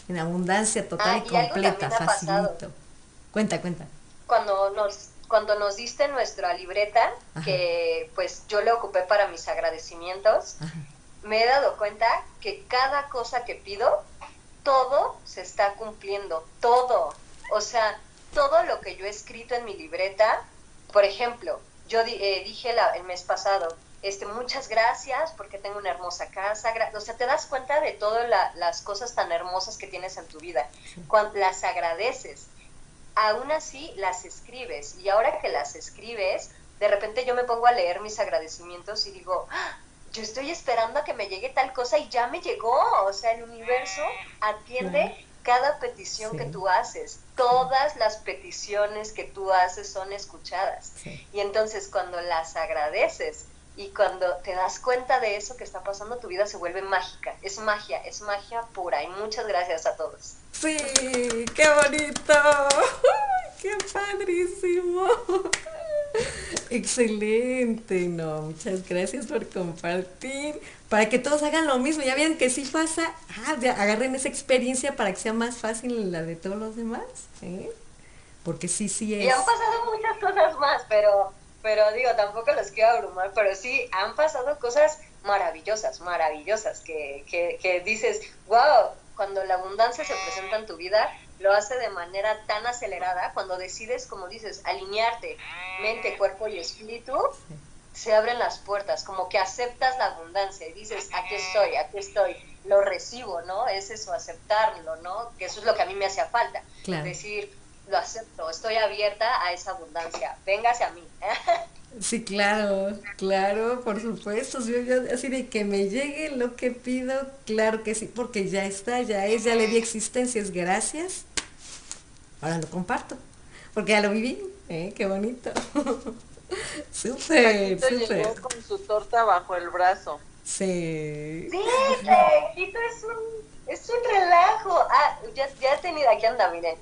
en abundancia total ah, y completa, facilito. Cuenta, cuenta. Cuando nos cuando nos diste nuestra libreta, que pues yo le ocupé para mis agradecimientos, me he dado cuenta que cada cosa que pido, todo se está cumpliendo, todo. O sea, todo lo que yo he escrito en mi libreta, por ejemplo, yo eh, dije el mes pasado, este, muchas gracias porque tengo una hermosa casa. O sea, te das cuenta de todas las cosas tan hermosas que tienes en tu vida. Cuando las agradeces aún así las escribes. Y ahora que las escribes, de repente yo me pongo a leer mis agradecimientos y digo, ¡Ah! yo estoy esperando a que me llegue tal cosa y ya me llegó, o sea, el universo atiende cada petición que tú haces, todas las peticiones que tú haces son escuchadas. Y entonces cuando las agradeces y cuando te das cuenta de eso que está pasando, tu vida se vuelve mágica, es magia, es magia pura y muchas gracias a todos. Sí, qué bonito. Qué padrísimo. Excelente, no, muchas gracias por compartir. Para que todos hagan lo mismo, ya vieron que sí pasa, ah, agarren esa experiencia para que sea más fácil la de todos los demás. ¿eh? Porque sí, sí es. Y han pasado muchas cosas más, pero, pero digo, tampoco los quiero abrumar, pero sí han pasado cosas maravillosas, maravillosas, que, que, que dices, wow, cuando la abundancia se presenta en tu vida, lo hace de manera tan acelerada, cuando decides, como dices, alinearte mente, cuerpo y espíritu, se abren las puertas, como que aceptas la abundancia y dices, aquí estoy, aquí estoy, lo recibo, ¿no? Es eso, aceptarlo, ¿no? Que eso es lo que a mí me hacía falta. Decir, lo acepto, estoy abierta a esa abundancia, véngase a mí. <laughs> Sí, claro, claro, por supuesto. así de que me llegue lo que pido, claro que sí, porque ya está, ya es, ya le di existencia, es gracias. Ahora lo comparto, porque ya lo viví, ¿eh? Qué bonito. <laughs> súper, súper. con su torta bajo el brazo. Sí. Sí, es un, es un relajo. Ah, ya, ya he tenido, aquí anda, miren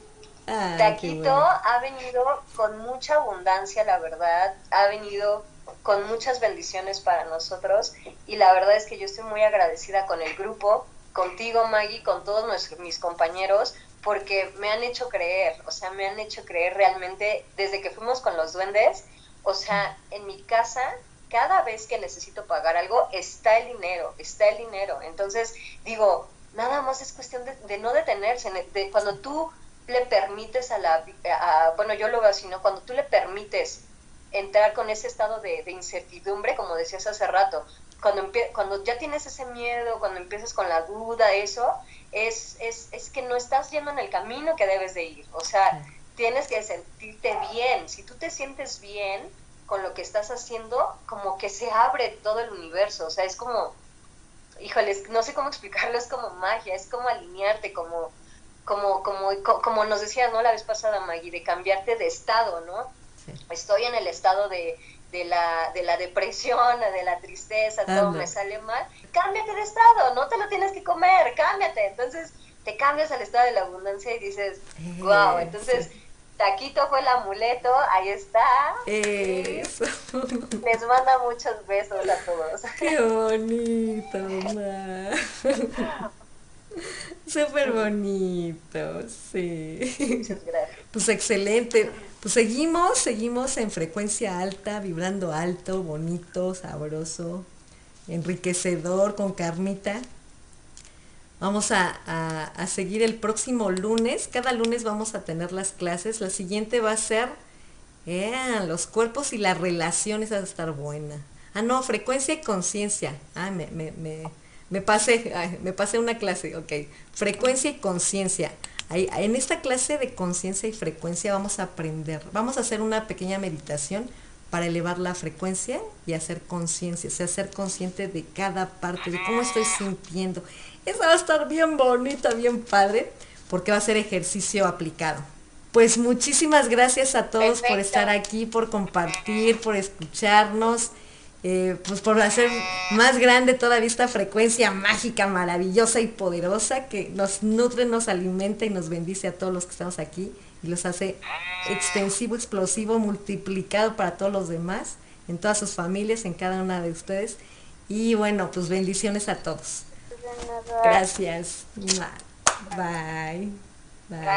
Ah, Taquito ha venido con mucha abundancia, la verdad, ha venido con muchas bendiciones para nosotros. Y la verdad es que yo estoy muy agradecida con el grupo, contigo Maggie, con todos nuestros, mis compañeros, porque me han hecho creer, o sea, me han hecho creer realmente desde que fuimos con los duendes, o sea, en mi casa cada vez que necesito pagar algo está el dinero, está el dinero. Entonces digo, nada más es cuestión de, no detenerse, de, cuando tú le permites a la, bueno, yo lo veo así, ¿no? Cuando tú le permites entrar con ese estado de, incertidumbre, como decías hace rato, cuando, cuando ya tienes ese miedo, cuando empiezas con la duda, eso, es, es, es que no estás yendo en el camino que debes de ir. O sea, tienes que sentirte bien. Si tú te sientes bien con lo que estás haciendo, como que se abre todo el universo. O sea, es como, híjoles, no sé cómo <laughs> explicarlo, es como magia, es como alinearte, como como, como, como nos decías, ¿no? La vez pasada, Maggie, de cambiarte de estado, ¿no? Estoy en el estado de, de, la, de la depresión, <laughs> de la tristeza, todo me sale mal. Cámbiate de estado, no te lo tienes que comer, cámbiate. Entonces te cambias al estado de la abundancia y dices, wow, entonces... Taquito fue el amuleto, ahí está. Eso. <laughs> Les manda muchos besos a todos. Qué bonito, ma. <laughs> <laughs> Súper bonito, sí. Muchas gracias. Pues excelente. Pues seguimos, seguimos en frecuencia alta, vibrando alto, bonito, sabroso, enriquecedor, con carnita. Vamos a, a, seguir el próximo lunes. Cada lunes vamos a tener las clases. La siguiente va a ser eh, los cuerpos y las relaciones. A estar buena. Ah, no, frecuencia y conciencia. Ah, me, me, me, me pasé, me pasé una clase, ok. Frecuencia y conciencia. En esta clase de conciencia y frecuencia vamos a aprender, vamos a hacer una pequeña meditación para elevar la frecuencia y hacer conciencia, o sea, ser consciente de cada parte, de cómo estoy sintiendo. Esa va a estar bien bonita, bien padre, porque va a ser ejercicio aplicado. Pues muchísimas gracias a todos por estar aquí, por compartir, por escucharnos. Eh, pues por hacer más grande todavía esta frecuencia mágica, maravillosa y poderosa que nos nutre, nos alimenta y nos bendice a todos los que estamos aquí y los hace extensivo, explosivo, multiplicado para todos los demás, en todas sus familias, en cada una de ustedes. Y bueno, pues bendiciones a todos. Gracias. Bye. Bye. Bye.